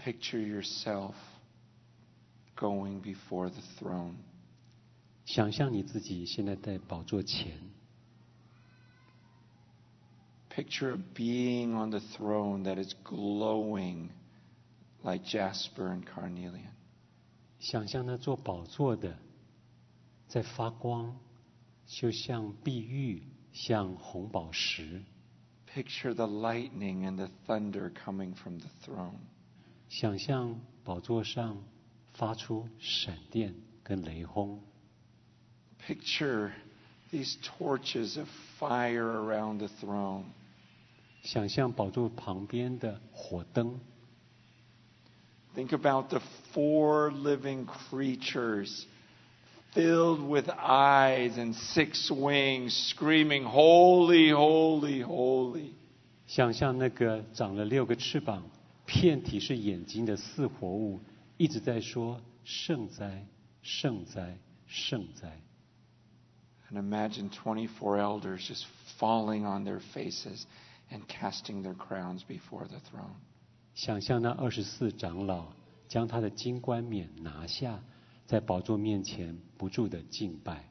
[SPEAKER 1] picture yourself going before the throne.
[SPEAKER 2] 想象你自己现在在宝座前，
[SPEAKER 1] Picture being on the throne that is glowing like jasper and carnelian.
[SPEAKER 2] 想象那座宝座的在发光，就像碧玉，像红宝石。
[SPEAKER 1] Picture the lightning and the thunder coming from the throne.
[SPEAKER 2] 想象宝座上发出闪电跟雷轰，
[SPEAKER 1] Picture these torches of fire around the throne.
[SPEAKER 2] 想象宝座旁边的火灯，
[SPEAKER 1] Think about the four living creatures filled with eyes and six wings, screaming, Holy, holy, holy.
[SPEAKER 2] 想象那个长了六个翅膀、 遍体是眼睛的四活物，一直在说圣哉、圣哉、圣哉。
[SPEAKER 1] And imagine 24 elders just falling on their faces and casting their crowns before the throne.
[SPEAKER 2] 想象那二十四长老将他的金冠冕拿下，在宝座面前不住的敬拜。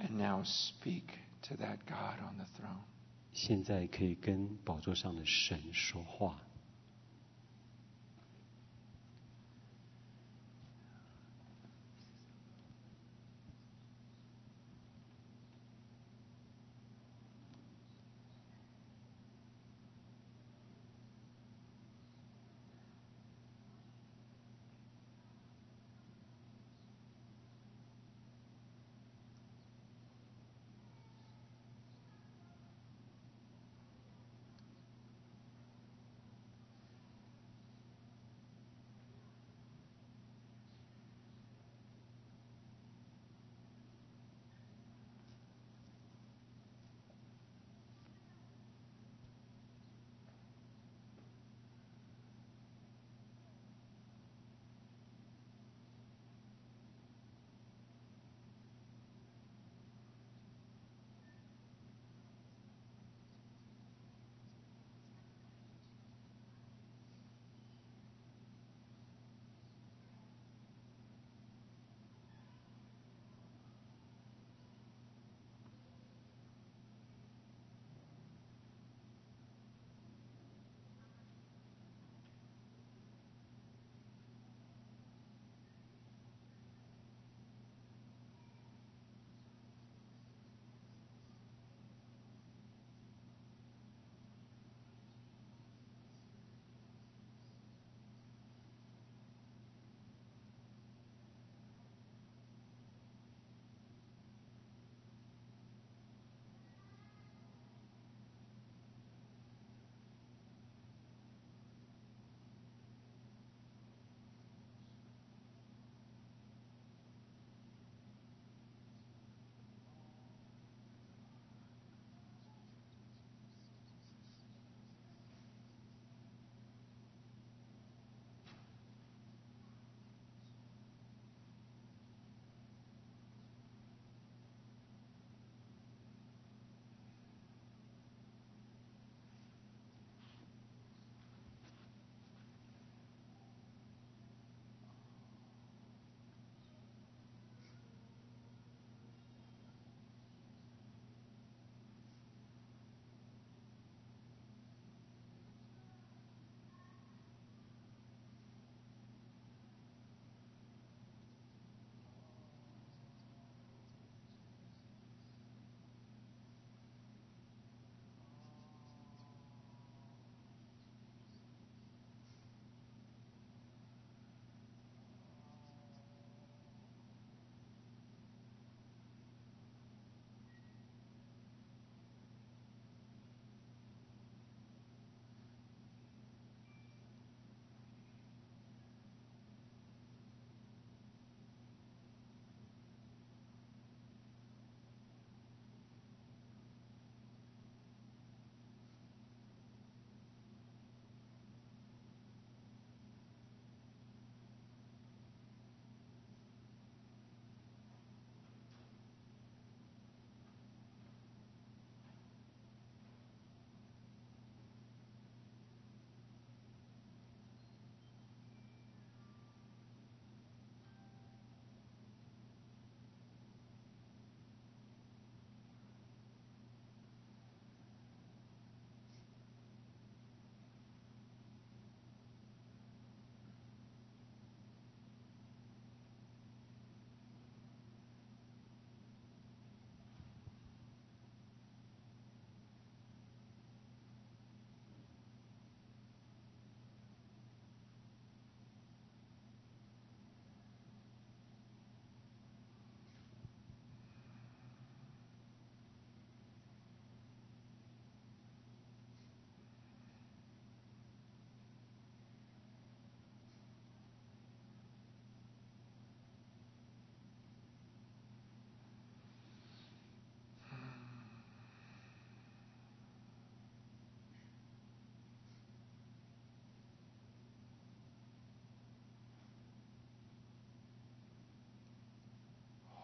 [SPEAKER 1] And now speak To that God on the throne.
[SPEAKER 2] 现在可以跟宝座上的神说话。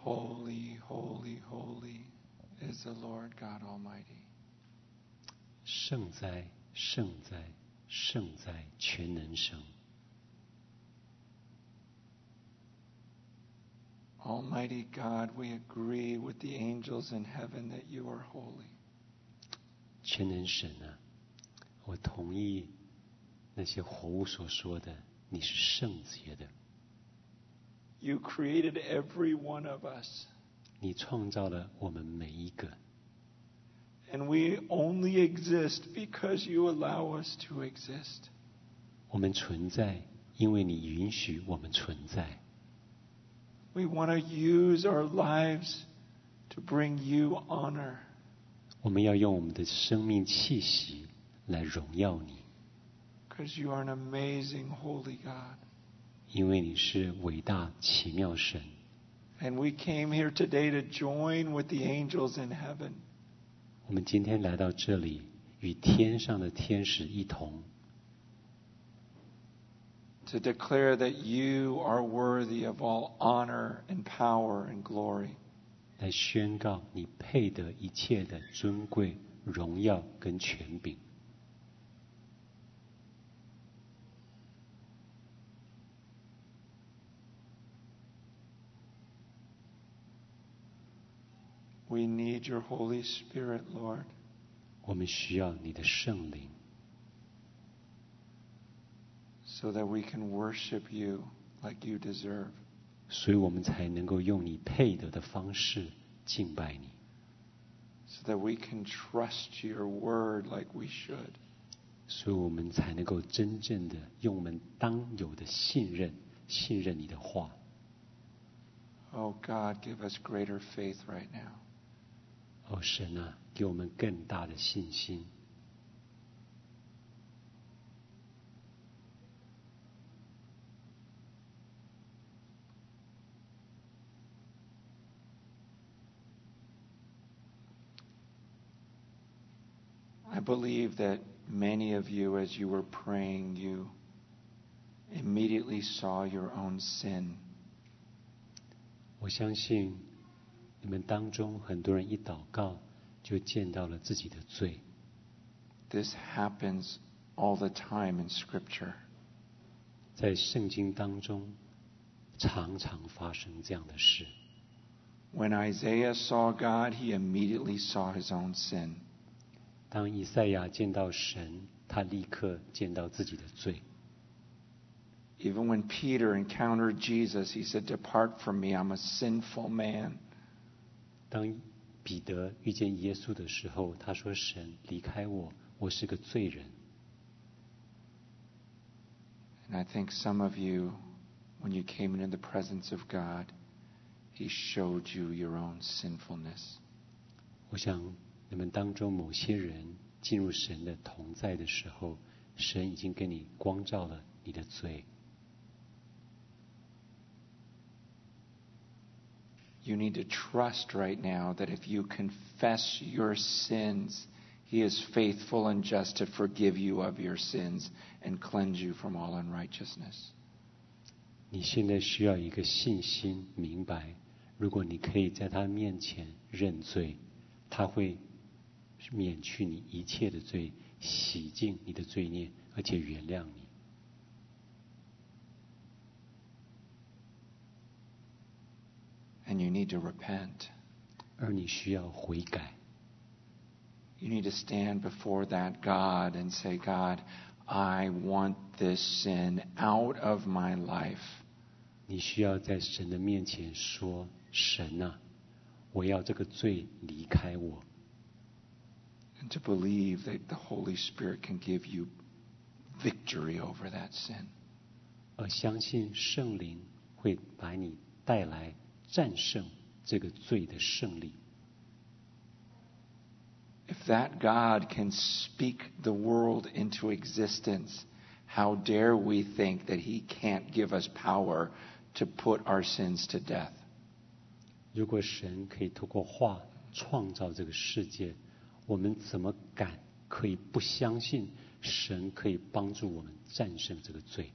[SPEAKER 1] Holy, holy, holy is the Lord God Almighty.
[SPEAKER 2] 圣哉，圣哉，圣哉，全能神！
[SPEAKER 1] Almighty God, we agree with the angels in heaven that you are holy.
[SPEAKER 2] 全能神啊，我同意那些活物所说的，你是圣洁的，
[SPEAKER 1] You created every one of us,
[SPEAKER 2] 你创造了我们每一个，
[SPEAKER 1] and we only exist because you allow us to exist.
[SPEAKER 2] 我们存在，因为你允许我们存在。
[SPEAKER 1] We want to use our lives to bring you honor.
[SPEAKER 2] 我们要用我们的生命气息来荣耀你，
[SPEAKER 1] Because you are an amazing, holy God.
[SPEAKER 2] 因为你是伟大奇妙神。
[SPEAKER 1] And we came here today to join with the angels in heaven
[SPEAKER 2] 我们今天来到这里，与天上的天使一同，
[SPEAKER 1] to declare that you are worthy of all honor and power and glory.
[SPEAKER 2] 来宣告你配得一切的尊贵、荣耀跟权柄。
[SPEAKER 1] We need your Holy Spirit, Lord.
[SPEAKER 2] 我们需要你的圣灵，
[SPEAKER 1] so that we can worship you like you deserve.
[SPEAKER 2] 所以我们才能够用你配得的方式敬拜你，
[SPEAKER 1] so that we can trust your word like we should.
[SPEAKER 2] 所以我们才能够真正的用我们当有的信任，信任你的话。
[SPEAKER 1] Oh God, give us greater faith right now.
[SPEAKER 2] 哦，神啊，给我们更大的信心。
[SPEAKER 1] I believe that many of you, as you were praying, you immediately saw your own sin.
[SPEAKER 2] 我相信 你们当中很多人一祷告就见到了自己的罪，
[SPEAKER 1] This happens all the time in Scripture.
[SPEAKER 2] 在圣经当中常常发生这样的事。
[SPEAKER 1] When Isaiah saw God, he immediately saw his own sin.
[SPEAKER 2] 当以赛亚见到神，他立刻见到自己的罪。
[SPEAKER 1] Even when Peter encountered Jesus, he said, Depart from me, I'm a sinful man.
[SPEAKER 2] 当彼得遇见耶稣的时候，他说：“神，离开我，我是个罪人。
[SPEAKER 1] And I think some of you, when you came into the presence of God, he showed you your own sinfulness. ”
[SPEAKER 2] 我想你们当中某些人进入神的同在的时候，神已经给你光照了你的罪。
[SPEAKER 1] You need to trust right now that if you confess your sins, He is faithful and just to forgive you of your sins and cleanse you from all unrighteousness.
[SPEAKER 2] 你现在需要一个信心，明白，如果你可以在他面前认罪，他会免去你一切的罪，洗净你的罪孽，而且原谅你。
[SPEAKER 1] And you need to repent.
[SPEAKER 2] 而你需要悔改，
[SPEAKER 1] You need to stand before that God and say, God, I want this sin out of my life.
[SPEAKER 2] 你需要在神的面前说：“神啊，我要这个罪离开我。”
[SPEAKER 1] And to believe that the Holy Spirit can give you victory over that sin.
[SPEAKER 2] 而相信圣灵会把你带来 战胜这个罪的胜利。
[SPEAKER 1] If that God can speak the world into existence, how dare we think that He can't give us power to put our sins to death?
[SPEAKER 2] 如果神可以透过话创造这个世界，我们怎么敢可以不相信神可以帮助我们战胜这个罪？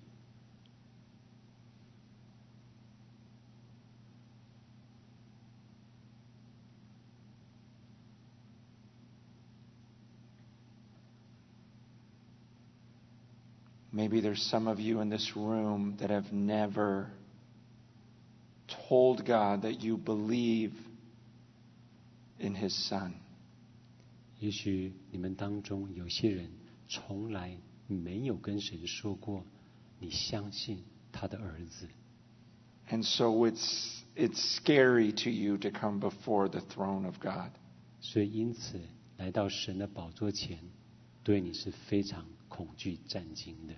[SPEAKER 1] Maybe there's some of you in this room that have never told God that you believe in His Son.
[SPEAKER 2] 也许你们当中有些人从来没有跟神说过，你相信他的儿子，
[SPEAKER 1] And so it's, it's scary to you to come before the throne of God.
[SPEAKER 2] 所以因此来到神的宝座前，对你是非常 恐惧战惊的。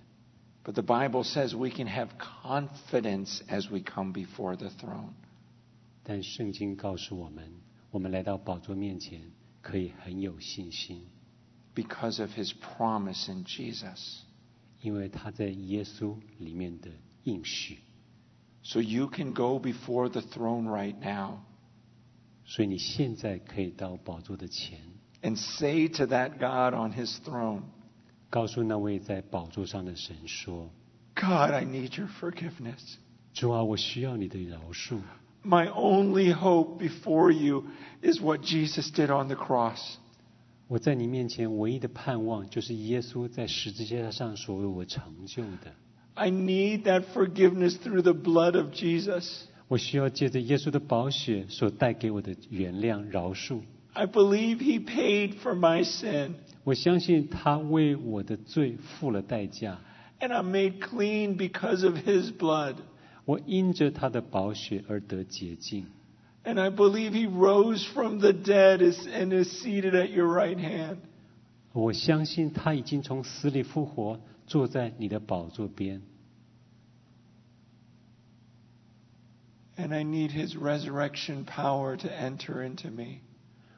[SPEAKER 1] But the Bible says we can have confidence as we come before the throne.
[SPEAKER 2] 但圣经告诉我们，我们来到宝座面前可以很有信心，
[SPEAKER 1] because of his promise in Jesus.
[SPEAKER 2] 因为他在耶稣里面的应许。
[SPEAKER 1] So you can go before the throne right now
[SPEAKER 2] 所以你现在可以到宝座的前，
[SPEAKER 1] and say to that God on his throne,
[SPEAKER 2] 告诉那位在宝座上的神说
[SPEAKER 1] God, I need your forgiveness.：“
[SPEAKER 2] 主啊，我需要你的饶恕。
[SPEAKER 1] My only hope before you is what Jesus did on the cross.
[SPEAKER 2] 我在你面前唯一的盼望，就是耶稣在十字架上所为我成就的。
[SPEAKER 1] I need that forgiveness through the blood of Jesus.
[SPEAKER 2] 我需要借着耶稣的宝血所带给我的原谅、饶恕。
[SPEAKER 1] I believe he paid for my sin,
[SPEAKER 2] 我相信他为我的罪付了代价，
[SPEAKER 1] and I'm made clean because of his blood.
[SPEAKER 2] 我因着他的宝血而得洁净。
[SPEAKER 1] And I believe he rose from the dead is- and is seated at your right hand.
[SPEAKER 2] 我相信他已经从死里复活，坐在你的宝座边。
[SPEAKER 1] And I need his resurrection power to enter into me.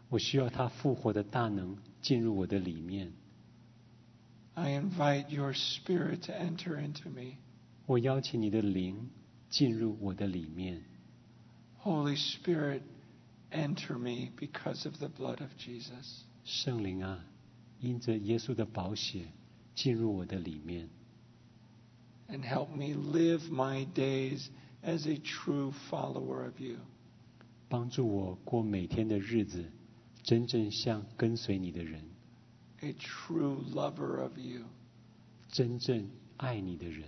[SPEAKER 2] 我需要他复活的大能进入我的里面。
[SPEAKER 1] I invite your spirit to enter into me.
[SPEAKER 2] 我邀请你的灵进入我的里面。
[SPEAKER 1] Holy Spirit, enter me because of the blood of Jesus.
[SPEAKER 2] 圣灵啊，因着耶稣的宝血进入我的里面
[SPEAKER 1] ，And help me live my days as a true follower of you.
[SPEAKER 2] 帮助我过每天的日子，真正像跟随你的人
[SPEAKER 1] ，a true lover of you.
[SPEAKER 2] 真正爱你的人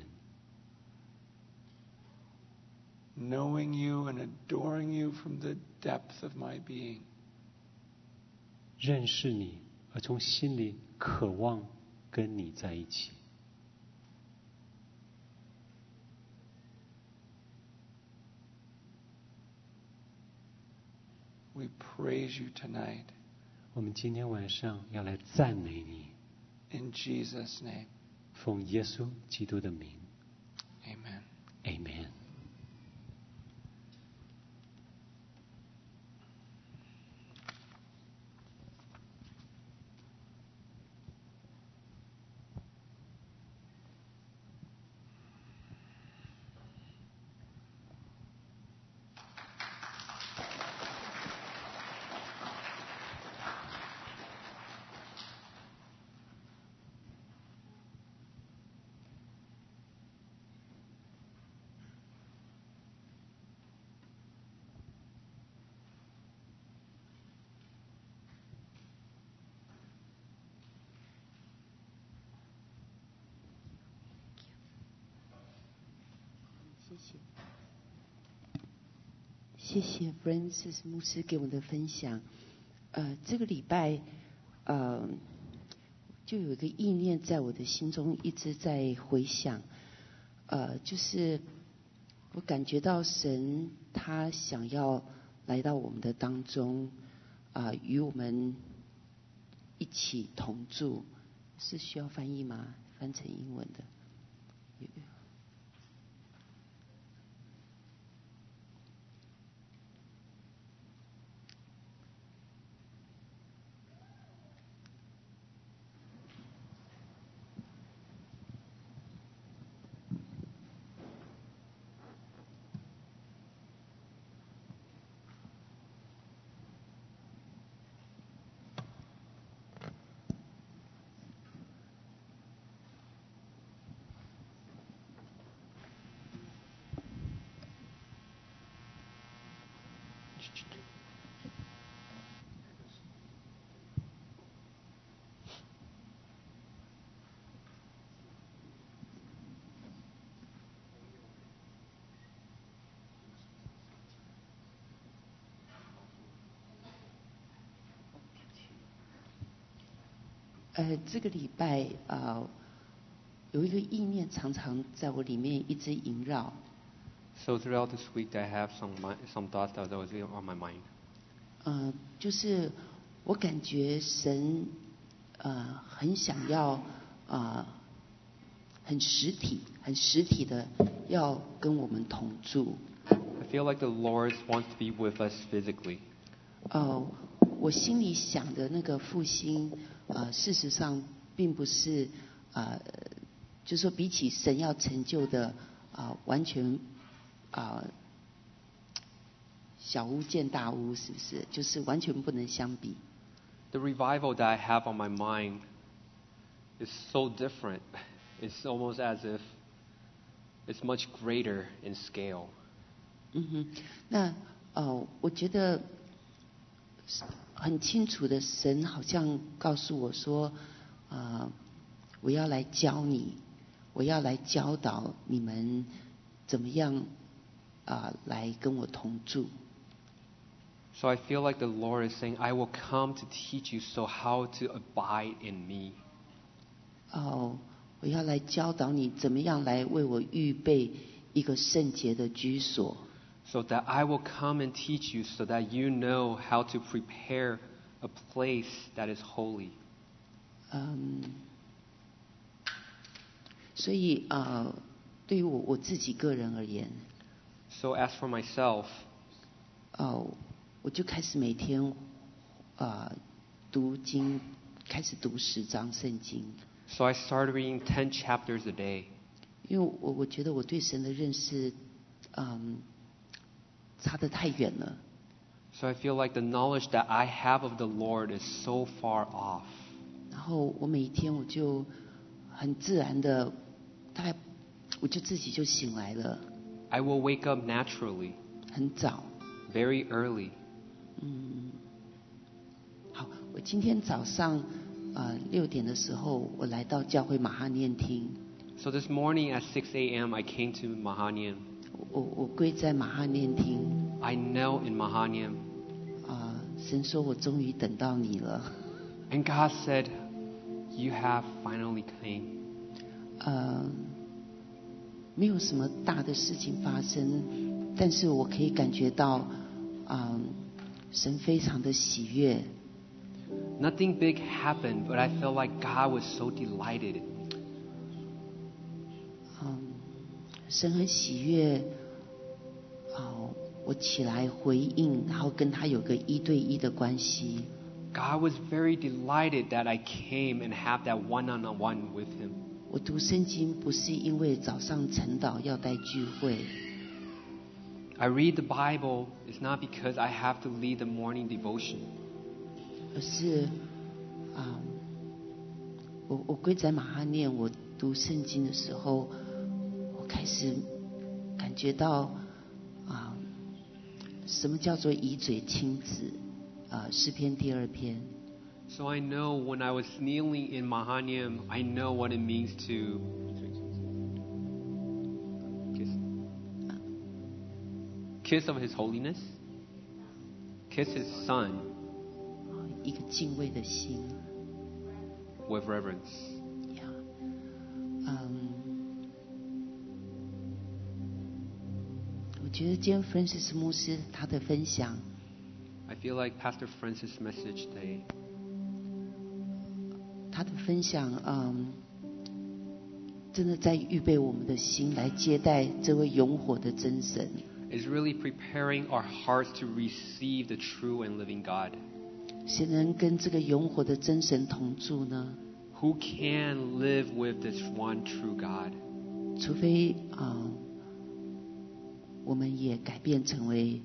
[SPEAKER 1] ，knowing you and adoring you from the depth of my being.
[SPEAKER 2] 认识你，而从心里渴望跟你在一起。
[SPEAKER 1] We praise you tonight
[SPEAKER 2] 我们今天晚上要来赞美你，
[SPEAKER 1] in Jesus' name.
[SPEAKER 2] 奉耶稣基督的名
[SPEAKER 1] Amen.
[SPEAKER 2] ，Amen。
[SPEAKER 3] 谢谢，谢谢 Francis 牧师给我们的分享。呃，这个礼拜，呃，就有一个意念在我的心中一直在回想，呃，就是我感觉到神他想要来到我们的当中，啊、与我们一起同住，是需要翻译吗？翻成英文的。呃，这个礼拜呃，有一个意念常常在我里面一直萦绕。
[SPEAKER 4] So throughout this week, I have some some thoughts that was on my mind.
[SPEAKER 3] 呃，就是我感觉神呃很想要呃很实体、很实体的要跟我们同住。
[SPEAKER 4] I feel like the Lord wants to be with us physically.
[SPEAKER 3] 呃，我心里想的那个复兴，呃，事实上并不是呃，就说比起神要成就的啊、完全啊、小巫见大巫，是不是？就是完全不能相比。
[SPEAKER 4] The revival that I have on my mind is so different. It's almost as if it's much greater in scale.
[SPEAKER 3] 嗯哼，那呃，我觉得很清楚的，神好像告诉我说，啊、我要来教你，我要来教导你们怎么样啊、来跟我同住。
[SPEAKER 4] So I feel like the Lord is saying, I will come to teach you so how to abide in me.
[SPEAKER 3] 哦，我要来教导你怎么样来为我预备一个圣洁的居所。
[SPEAKER 4] So that I will come and teach you so that you know how to prepare a place that is holy.
[SPEAKER 3] 嗯，所以呃，对于我我自己个人而言，
[SPEAKER 4] So as for myself,
[SPEAKER 3] 哦，我就开始每天呃读经，开始读十章圣经，
[SPEAKER 4] so I started reading 10 chapters a day.
[SPEAKER 3] 因为我我觉得我对神的认识，嗯， 差得太远了。
[SPEAKER 4] So I feel like the knowledge that I have of the Lord is so far off.
[SPEAKER 3] 然后我每天我就很自然的，大概我就自己就醒来了。
[SPEAKER 4] I will wake up naturally.
[SPEAKER 3] 很早。
[SPEAKER 4] Very early.
[SPEAKER 3] 嗯，好，我今天早上呃六点的时候，我来到教会马哈念听。
[SPEAKER 4] So this morning at 6 a.m. I came to Mahanaim.
[SPEAKER 3] 我我跪在马哈念厅，
[SPEAKER 4] I knelt in Mahanian,
[SPEAKER 3] 啊、神说我终于等到你了，
[SPEAKER 4] and God said, You have finally came.
[SPEAKER 3] 呃，没有什么大的事情发生，但是我可以感觉到，啊、神非常的喜悦，
[SPEAKER 4] Nothing big happened, but I felt like God was so delighted.
[SPEAKER 3] 嗯，神很喜悦，啊、 我起来回应，然后跟他有个一对一的关系。
[SPEAKER 4] God was very delighted that I came and have that one-on-one with Him.
[SPEAKER 3] 我读圣经不是因为早上晨祷要带聚会
[SPEAKER 4] ，I read the Bible is not because I have to lead the morning devotion.
[SPEAKER 3] 而是啊、我我跪在马哈念，我读圣经的时候，我开始感觉到啊、
[SPEAKER 4] So I know when I was kneeling in Mahanaim, I know what it means to kiss, of His Holiness, kiss His Son.
[SPEAKER 3] 一个敬畏的心。
[SPEAKER 4] With reverence.
[SPEAKER 3] 觉得今天 Francis 牧师他的分享，
[SPEAKER 4] I feel like Pastor Francis' message today
[SPEAKER 3] 他的分享，嗯，真的在预备我们的心来接待这位永火的真神。
[SPEAKER 4] is really preparing our hearts to receive the true and living God.
[SPEAKER 3] 谁能跟这个永火的真神同住呢？
[SPEAKER 4] Who can live with this one true God?
[SPEAKER 3] 除非啊、 我们也改变成为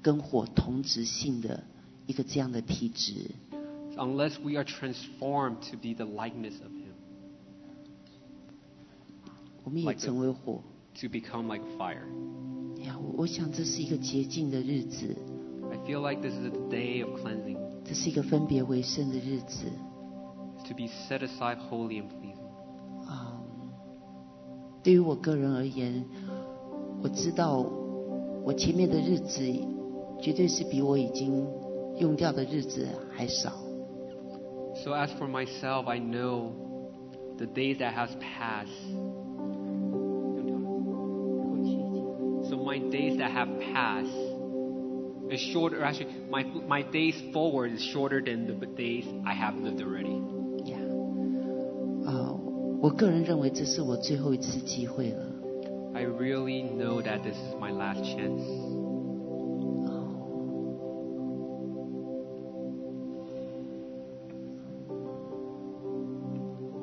[SPEAKER 3] 跟火同质性的一个这样的体质。
[SPEAKER 4] Unless we are transformed to be the likeness of Him,
[SPEAKER 3] 我们也成为火。
[SPEAKER 4] to become like fire.
[SPEAKER 3] 呀，我我想这是一个洁净的日子
[SPEAKER 4] ，I feel like this is a day of cleansing,
[SPEAKER 3] 这是一个分别为圣的日子。
[SPEAKER 4] to be set aside holy and pleasing.
[SPEAKER 3] 啊、对于我个人而言，我知道我前面的日子绝对是比我已经用掉的日子还少。
[SPEAKER 4] So as for myself, I know the days that has passed. So my days that have passed is shorter. Actually, my my days forward is shorter than the days I have lived already.
[SPEAKER 3] 呀，啊，我个人认为这是我最后一次机会了。
[SPEAKER 4] I really know that this is my last chance.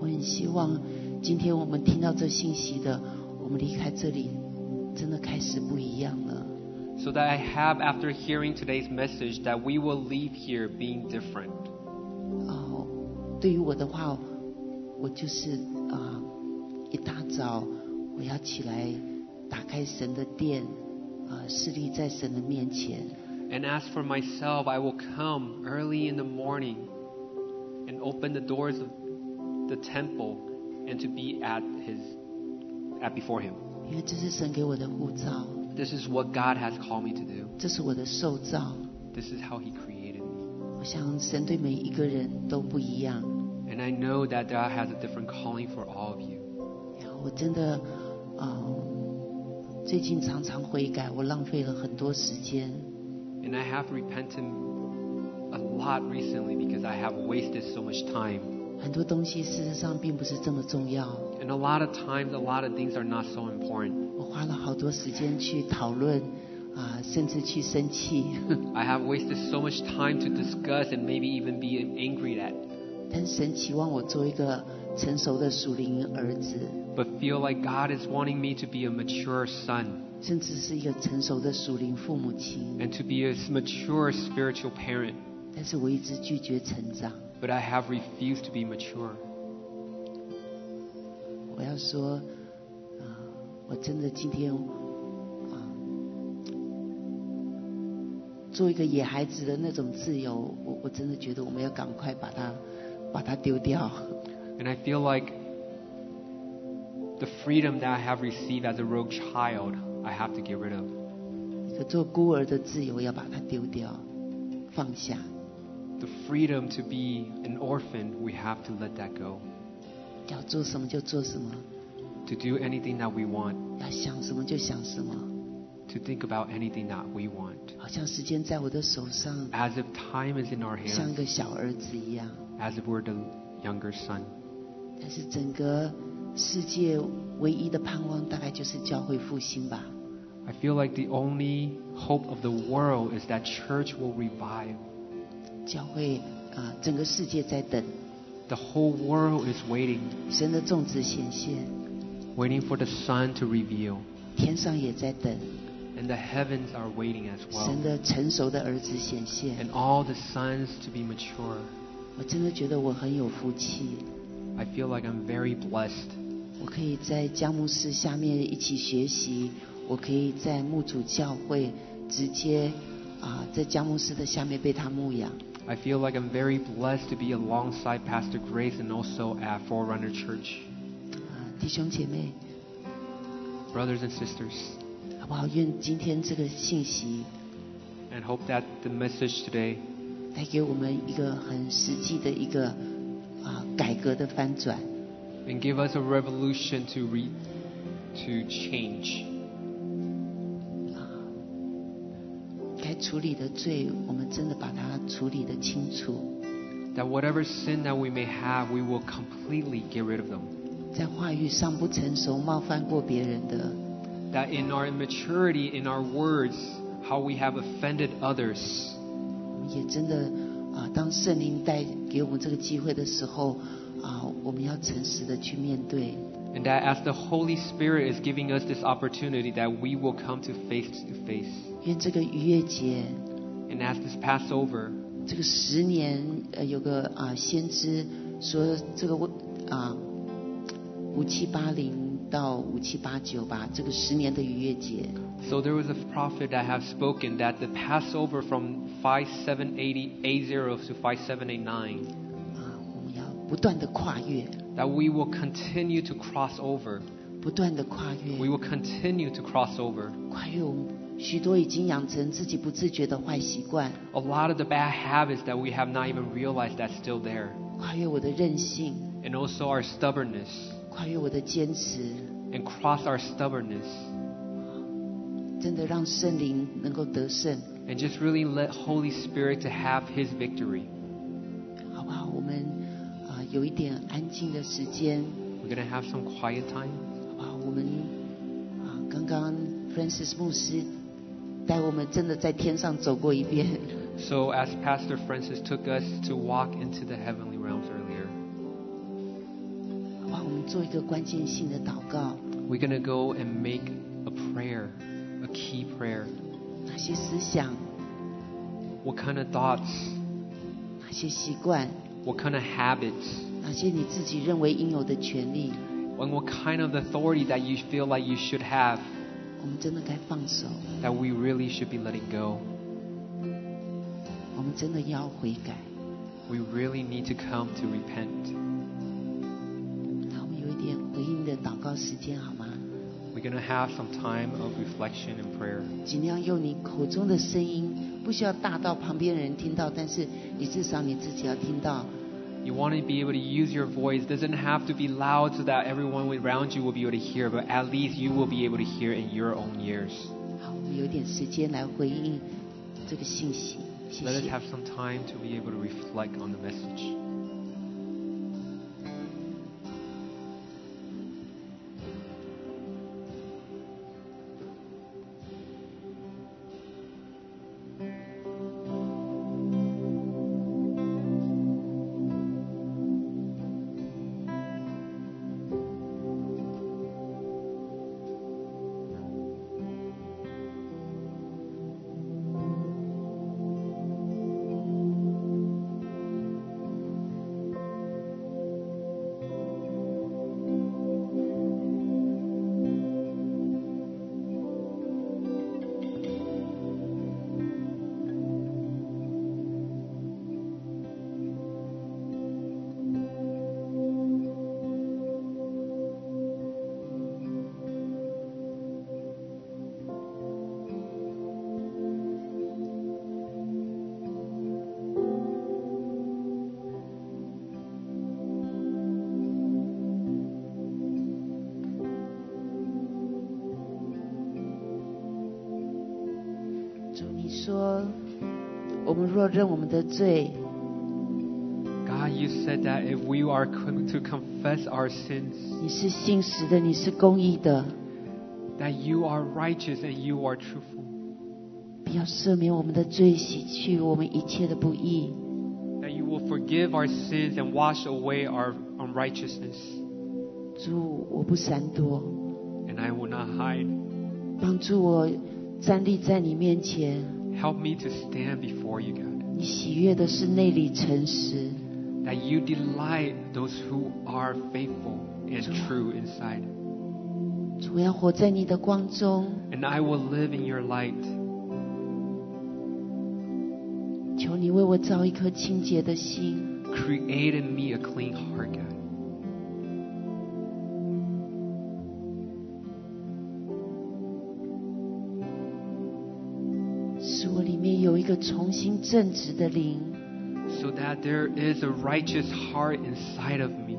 [SPEAKER 3] 我很希望今天我们听到这信息的，我们离开这里，真的开始不一样了。
[SPEAKER 4] So that I have, after hearing today's message, that we will leave here being different.
[SPEAKER 3] 哦，对于我的话，我就是啊，一大早 我要起来打开神的殿，啊，侍立在神的面前。
[SPEAKER 4] And as for myself, I will come early in the morning and open the doors of the temple and to be at his at before him.
[SPEAKER 3] 因为这是神给我的护照，
[SPEAKER 4] This is what God has called me to do.
[SPEAKER 3] 这是我的受造。
[SPEAKER 4] This is how he created me.
[SPEAKER 3] 我想神对每一个人都不一样。
[SPEAKER 4] And I know that God has a different calling for all of you.
[SPEAKER 3] 呀我真的， 啊，最近常常悔改，我浪费了很多时间。
[SPEAKER 4] And I have repented a lot recently because I have wasted so much time.
[SPEAKER 3] 很多东西事实上并不是这么重要。
[SPEAKER 4] And a lot of times, a lot of things are not so important.
[SPEAKER 3] 我花了好多时间去讨论，啊，甚至去生气。
[SPEAKER 4] I have wasted so much time to discuss and maybe even be angry at.
[SPEAKER 3] 但神期望我做一个成熟的属灵儿子
[SPEAKER 4] ，But feel like God is wanting me to be a mature son
[SPEAKER 3] 甚至是一个成熟的属灵父母亲。
[SPEAKER 4] and to be a mature spiritual parent.
[SPEAKER 3] 但是我一直拒绝成长。
[SPEAKER 4] But I have refused to be mature.
[SPEAKER 3] 我要说，啊，我真的今天，啊，做一个野孩子的那种自由，我我真的觉得我们要赶快把它，把它丢掉。
[SPEAKER 4] And I feel like the freedom that I have received as a rogue child, I have to get rid of.
[SPEAKER 3] 一个做孤儿的自由要把它丢掉，放下。
[SPEAKER 4] The freedom to be an orphan, we have to let that go.
[SPEAKER 3] 要做什么就做什么，
[SPEAKER 4] To do anything that we want,
[SPEAKER 3] 要想什么就想什么，
[SPEAKER 4] to think about anything that we want.
[SPEAKER 3] 好像时间在我的手上，
[SPEAKER 4] As if time is in our
[SPEAKER 3] 像一
[SPEAKER 4] hands,
[SPEAKER 3] 个小儿子一样。
[SPEAKER 4] as if we're the younger son.
[SPEAKER 3] 但是整个世界唯一的盼望，大概就是教会复兴吧。
[SPEAKER 4] I feel like the only hope of the world is that church will revive.
[SPEAKER 3] 教会啊、整个世界在等
[SPEAKER 4] The whole world is waiting,
[SPEAKER 3] 神的种子显现
[SPEAKER 4] ，waiting for the sun to reveal.
[SPEAKER 3] 天上也在等
[SPEAKER 4] And the heavens are waiting as well.
[SPEAKER 3] 神的成熟的儿子显现。
[SPEAKER 4] And all the sons to be mature.
[SPEAKER 3] 我真的觉得我很有福气，
[SPEAKER 4] I feel like I'm very blessed.
[SPEAKER 3] 我可以在江牧师下面一起学习，我可以在牧主教会直接啊、在江牧师的下面被他牧养。
[SPEAKER 4] I feel like I'm very blessed to be alongside Pastor Grace and also at Forerunner Church.
[SPEAKER 3] 啊，弟兄姐妹，
[SPEAKER 4] Brothers and sisters,
[SPEAKER 3] 好不好？愿今天这个信息
[SPEAKER 4] and hope that the message today
[SPEAKER 3] 带给我们一个很实际的一个啊 改革的翻转。
[SPEAKER 4] and give us a revolution to re, to change.
[SPEAKER 3] 该处理的罪，我们真的把它处理的清楚。
[SPEAKER 4] That whatever sin that we may have, we will completely get rid of them.
[SPEAKER 3] 在话语上不成熟、冒犯过别人的，
[SPEAKER 4] That in our immaturity, in our words, how we have offended others,
[SPEAKER 3] 我们也真的啊， 当圣灵带给我们这个机会的时候啊，我们要诚实的去面对。
[SPEAKER 4] and that as the Holy Spirit is giving us this opportunity, that we will come to face to face.
[SPEAKER 3] 愿这个逾越节，
[SPEAKER 4] And as this Passover,
[SPEAKER 3] 这个十年，呃，有个啊先知说这个啊五七八零到五七八九吧，这个十年的逾越节，
[SPEAKER 4] so there was a prophet that have spoken that the Passover from 5780 to 5789,
[SPEAKER 3] 啊，我们要不断的跨越，
[SPEAKER 4] that we will continue to cross over.
[SPEAKER 3] 不断的跨越
[SPEAKER 4] We，will continue to cross over.
[SPEAKER 3] 跨越我们许多已经养成自己不自觉的坏习惯，
[SPEAKER 4] A lot of the bad habits that we have not even realized that's still there.
[SPEAKER 3] 跨越我的任性，
[SPEAKER 4] and also our stubbornness,
[SPEAKER 3] 跨越我的坚持，
[SPEAKER 4] and cross our stubbornness,
[SPEAKER 3] 真的让圣灵能够得胜，
[SPEAKER 4] and just really let Holy Spirit to have His victory.
[SPEAKER 3] 好不好？我们啊、有一点安静的时间，
[SPEAKER 4] We're gonna have some quiet time.
[SPEAKER 3] 好不好？我们啊、刚刚 Francis 牧师带我们真的在天上走过一遍，
[SPEAKER 4] So, as Pastor Francis took us to walk into the heavenly realms earlier,
[SPEAKER 3] 好不好？我们做一个关键性的祷告，
[SPEAKER 4] we're gonna go and make a prayer, a key prayer.
[SPEAKER 3] 哪些思想，
[SPEAKER 4] What kind of thoughts?
[SPEAKER 3] 哪些习惯，
[SPEAKER 4] What kind of habits?
[SPEAKER 3] 哪些你自己认为应有的权利，
[SPEAKER 4] And what kind of authority that you feel like you should have
[SPEAKER 3] 我们真的该放手，
[SPEAKER 4] that we really should be letting go?
[SPEAKER 3] 我们真的要悔改。
[SPEAKER 4] We really need to come to repent.
[SPEAKER 3] 好，我们有一点回应的祷告时间，好吗？
[SPEAKER 4] We're going to have some time of reflection and prayer.
[SPEAKER 3] 尽量用你口中的声音，不需要大到旁边的人听到，但是你至少你自己要听到。
[SPEAKER 4] You want to be able to use your voice. Doesn't have to be loud so that everyone around you will be able to hear, but at least you will be able to hear in your own ears.
[SPEAKER 3] 好，我们有点时间来回应这个信息，谢
[SPEAKER 4] Let us
[SPEAKER 3] 谢。
[SPEAKER 4] have some time to be able to reflect on the message.
[SPEAKER 3] 的罪，
[SPEAKER 4] God, you said that if we are con- to confess our sins,
[SPEAKER 3] 你是信实的，你是公义的，
[SPEAKER 4] that you are righteous and you are truthful,
[SPEAKER 3] 必要赦免我们的罪，洗去我们一切的不义。
[SPEAKER 4] that you will forgive our sins and wash away our unrighteousness.
[SPEAKER 3] 主，我不闪躲，
[SPEAKER 4] And I will not hide.
[SPEAKER 3] 帮助我站立在你面前。
[SPEAKER 4] Help me to stand before you, God.
[SPEAKER 3] 你喜悦的是内里诚实，
[SPEAKER 4] That you delight those who are faithful and true inside.
[SPEAKER 3] 主我要活在你的光中。
[SPEAKER 4] And I will live in your light.
[SPEAKER 3] 求你为我造一颗清洁的心，
[SPEAKER 4] Create in me a clean heart,
[SPEAKER 3] 我里面有一个重新正直的灵。
[SPEAKER 4] So that there is a righteous heart inside of me.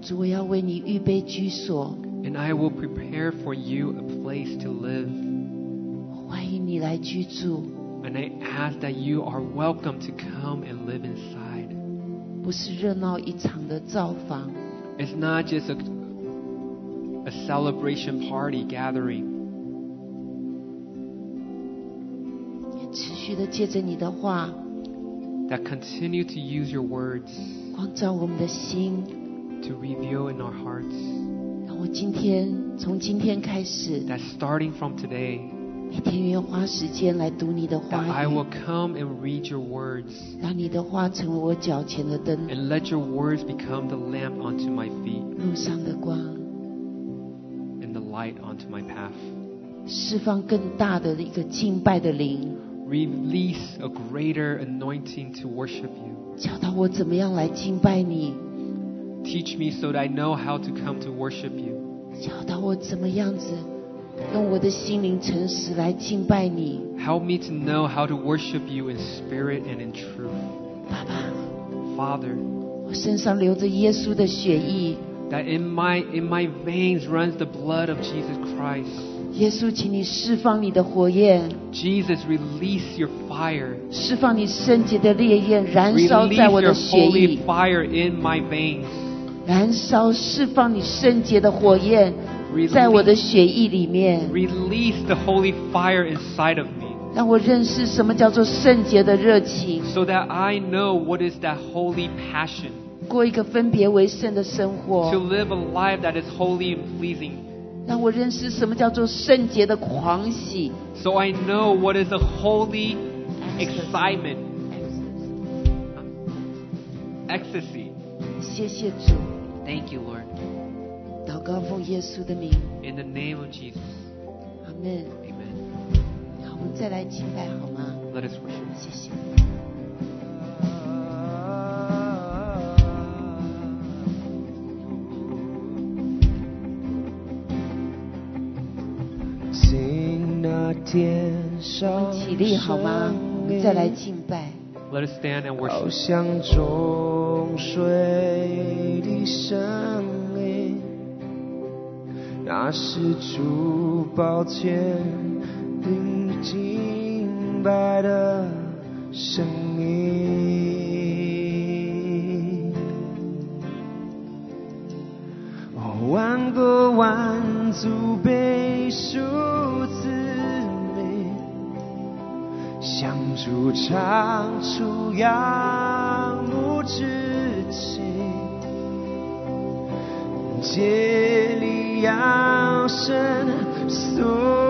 [SPEAKER 3] 主，我要为你预备居所，
[SPEAKER 4] And I will prepare for you a place to live.
[SPEAKER 3] 欢迎你来居住。
[SPEAKER 4] And I ask that you are welcome to come and live inside.
[SPEAKER 3] 不是热闹一场的造访，
[SPEAKER 4] It's not just a, a celebration party gathering.
[SPEAKER 3] 续的借着你的话
[SPEAKER 4] that continue to use your words
[SPEAKER 3] 光照我们的心。
[SPEAKER 4] to reveal in our hearts
[SPEAKER 3] 让我今天从今天开始，
[SPEAKER 4] that starting from today
[SPEAKER 3] 每天愿花时间来读你的
[SPEAKER 4] that
[SPEAKER 3] 话
[SPEAKER 4] I
[SPEAKER 3] 语
[SPEAKER 4] will，come and read your words
[SPEAKER 3] 让你的话成为我脚前的灯，
[SPEAKER 4] and let your words become the lamp unto my feet
[SPEAKER 3] 路上的光，
[SPEAKER 4] and the light onto my path
[SPEAKER 3] 释放更大的一个敬拜的灵，
[SPEAKER 4] release a greater anointing to worship you
[SPEAKER 3] 教导我怎么样来敬拜你，
[SPEAKER 4] teach me so that I know how to come to worship you
[SPEAKER 3] 教导我怎么样子用我的心灵诚实来敬拜你。
[SPEAKER 4] help me to know how to worship you in spirit and in truth
[SPEAKER 3] 爸爸，
[SPEAKER 4] Father,
[SPEAKER 3] 我身上流着耶稣的血液，
[SPEAKER 4] that in my in my veins runs the blood of Jesus Christ.
[SPEAKER 3] 耶稣，请你释放你的火焰，
[SPEAKER 4] Jesus, release your fire.
[SPEAKER 3] 释放你圣洁的烈焰，燃烧在
[SPEAKER 4] Release
[SPEAKER 3] 我
[SPEAKER 4] your
[SPEAKER 3] 的血液
[SPEAKER 4] holy，fire in my veins.
[SPEAKER 3] 燃烧释放你圣洁的火焰，
[SPEAKER 4] Release
[SPEAKER 3] 在我的血液里面，
[SPEAKER 4] Release the holy fire inside of me
[SPEAKER 3] 让我认识什么叫做圣洁的热情，
[SPEAKER 4] so that I know what is that holy passion
[SPEAKER 3] 过一个分别为圣的生
[SPEAKER 4] to
[SPEAKER 3] 活，
[SPEAKER 4] live a life that is holy and pleasing.
[SPEAKER 3] 让我认识什么叫做圣洁的狂喜。
[SPEAKER 4] So I know what is a holy excitement, ecstasy.
[SPEAKER 3] 谢谢主，
[SPEAKER 4] Thank you, Lord.
[SPEAKER 3] 祷告奉耶稣的名，
[SPEAKER 4] In the name of Jesus.
[SPEAKER 3] 阿门。
[SPEAKER 4] Amen.
[SPEAKER 3] 好，我们再来敬拜好吗？
[SPEAKER 4] Let us worship.
[SPEAKER 3] 谢谢。 我们起立好吗？我们再来敬拜。
[SPEAKER 4] Let us stand and
[SPEAKER 1] 好
[SPEAKER 4] worship.
[SPEAKER 1] 像中水的声音，那是主宝的声音。哦，万国万族被数主唱出仰慕之情，竭力扬声颂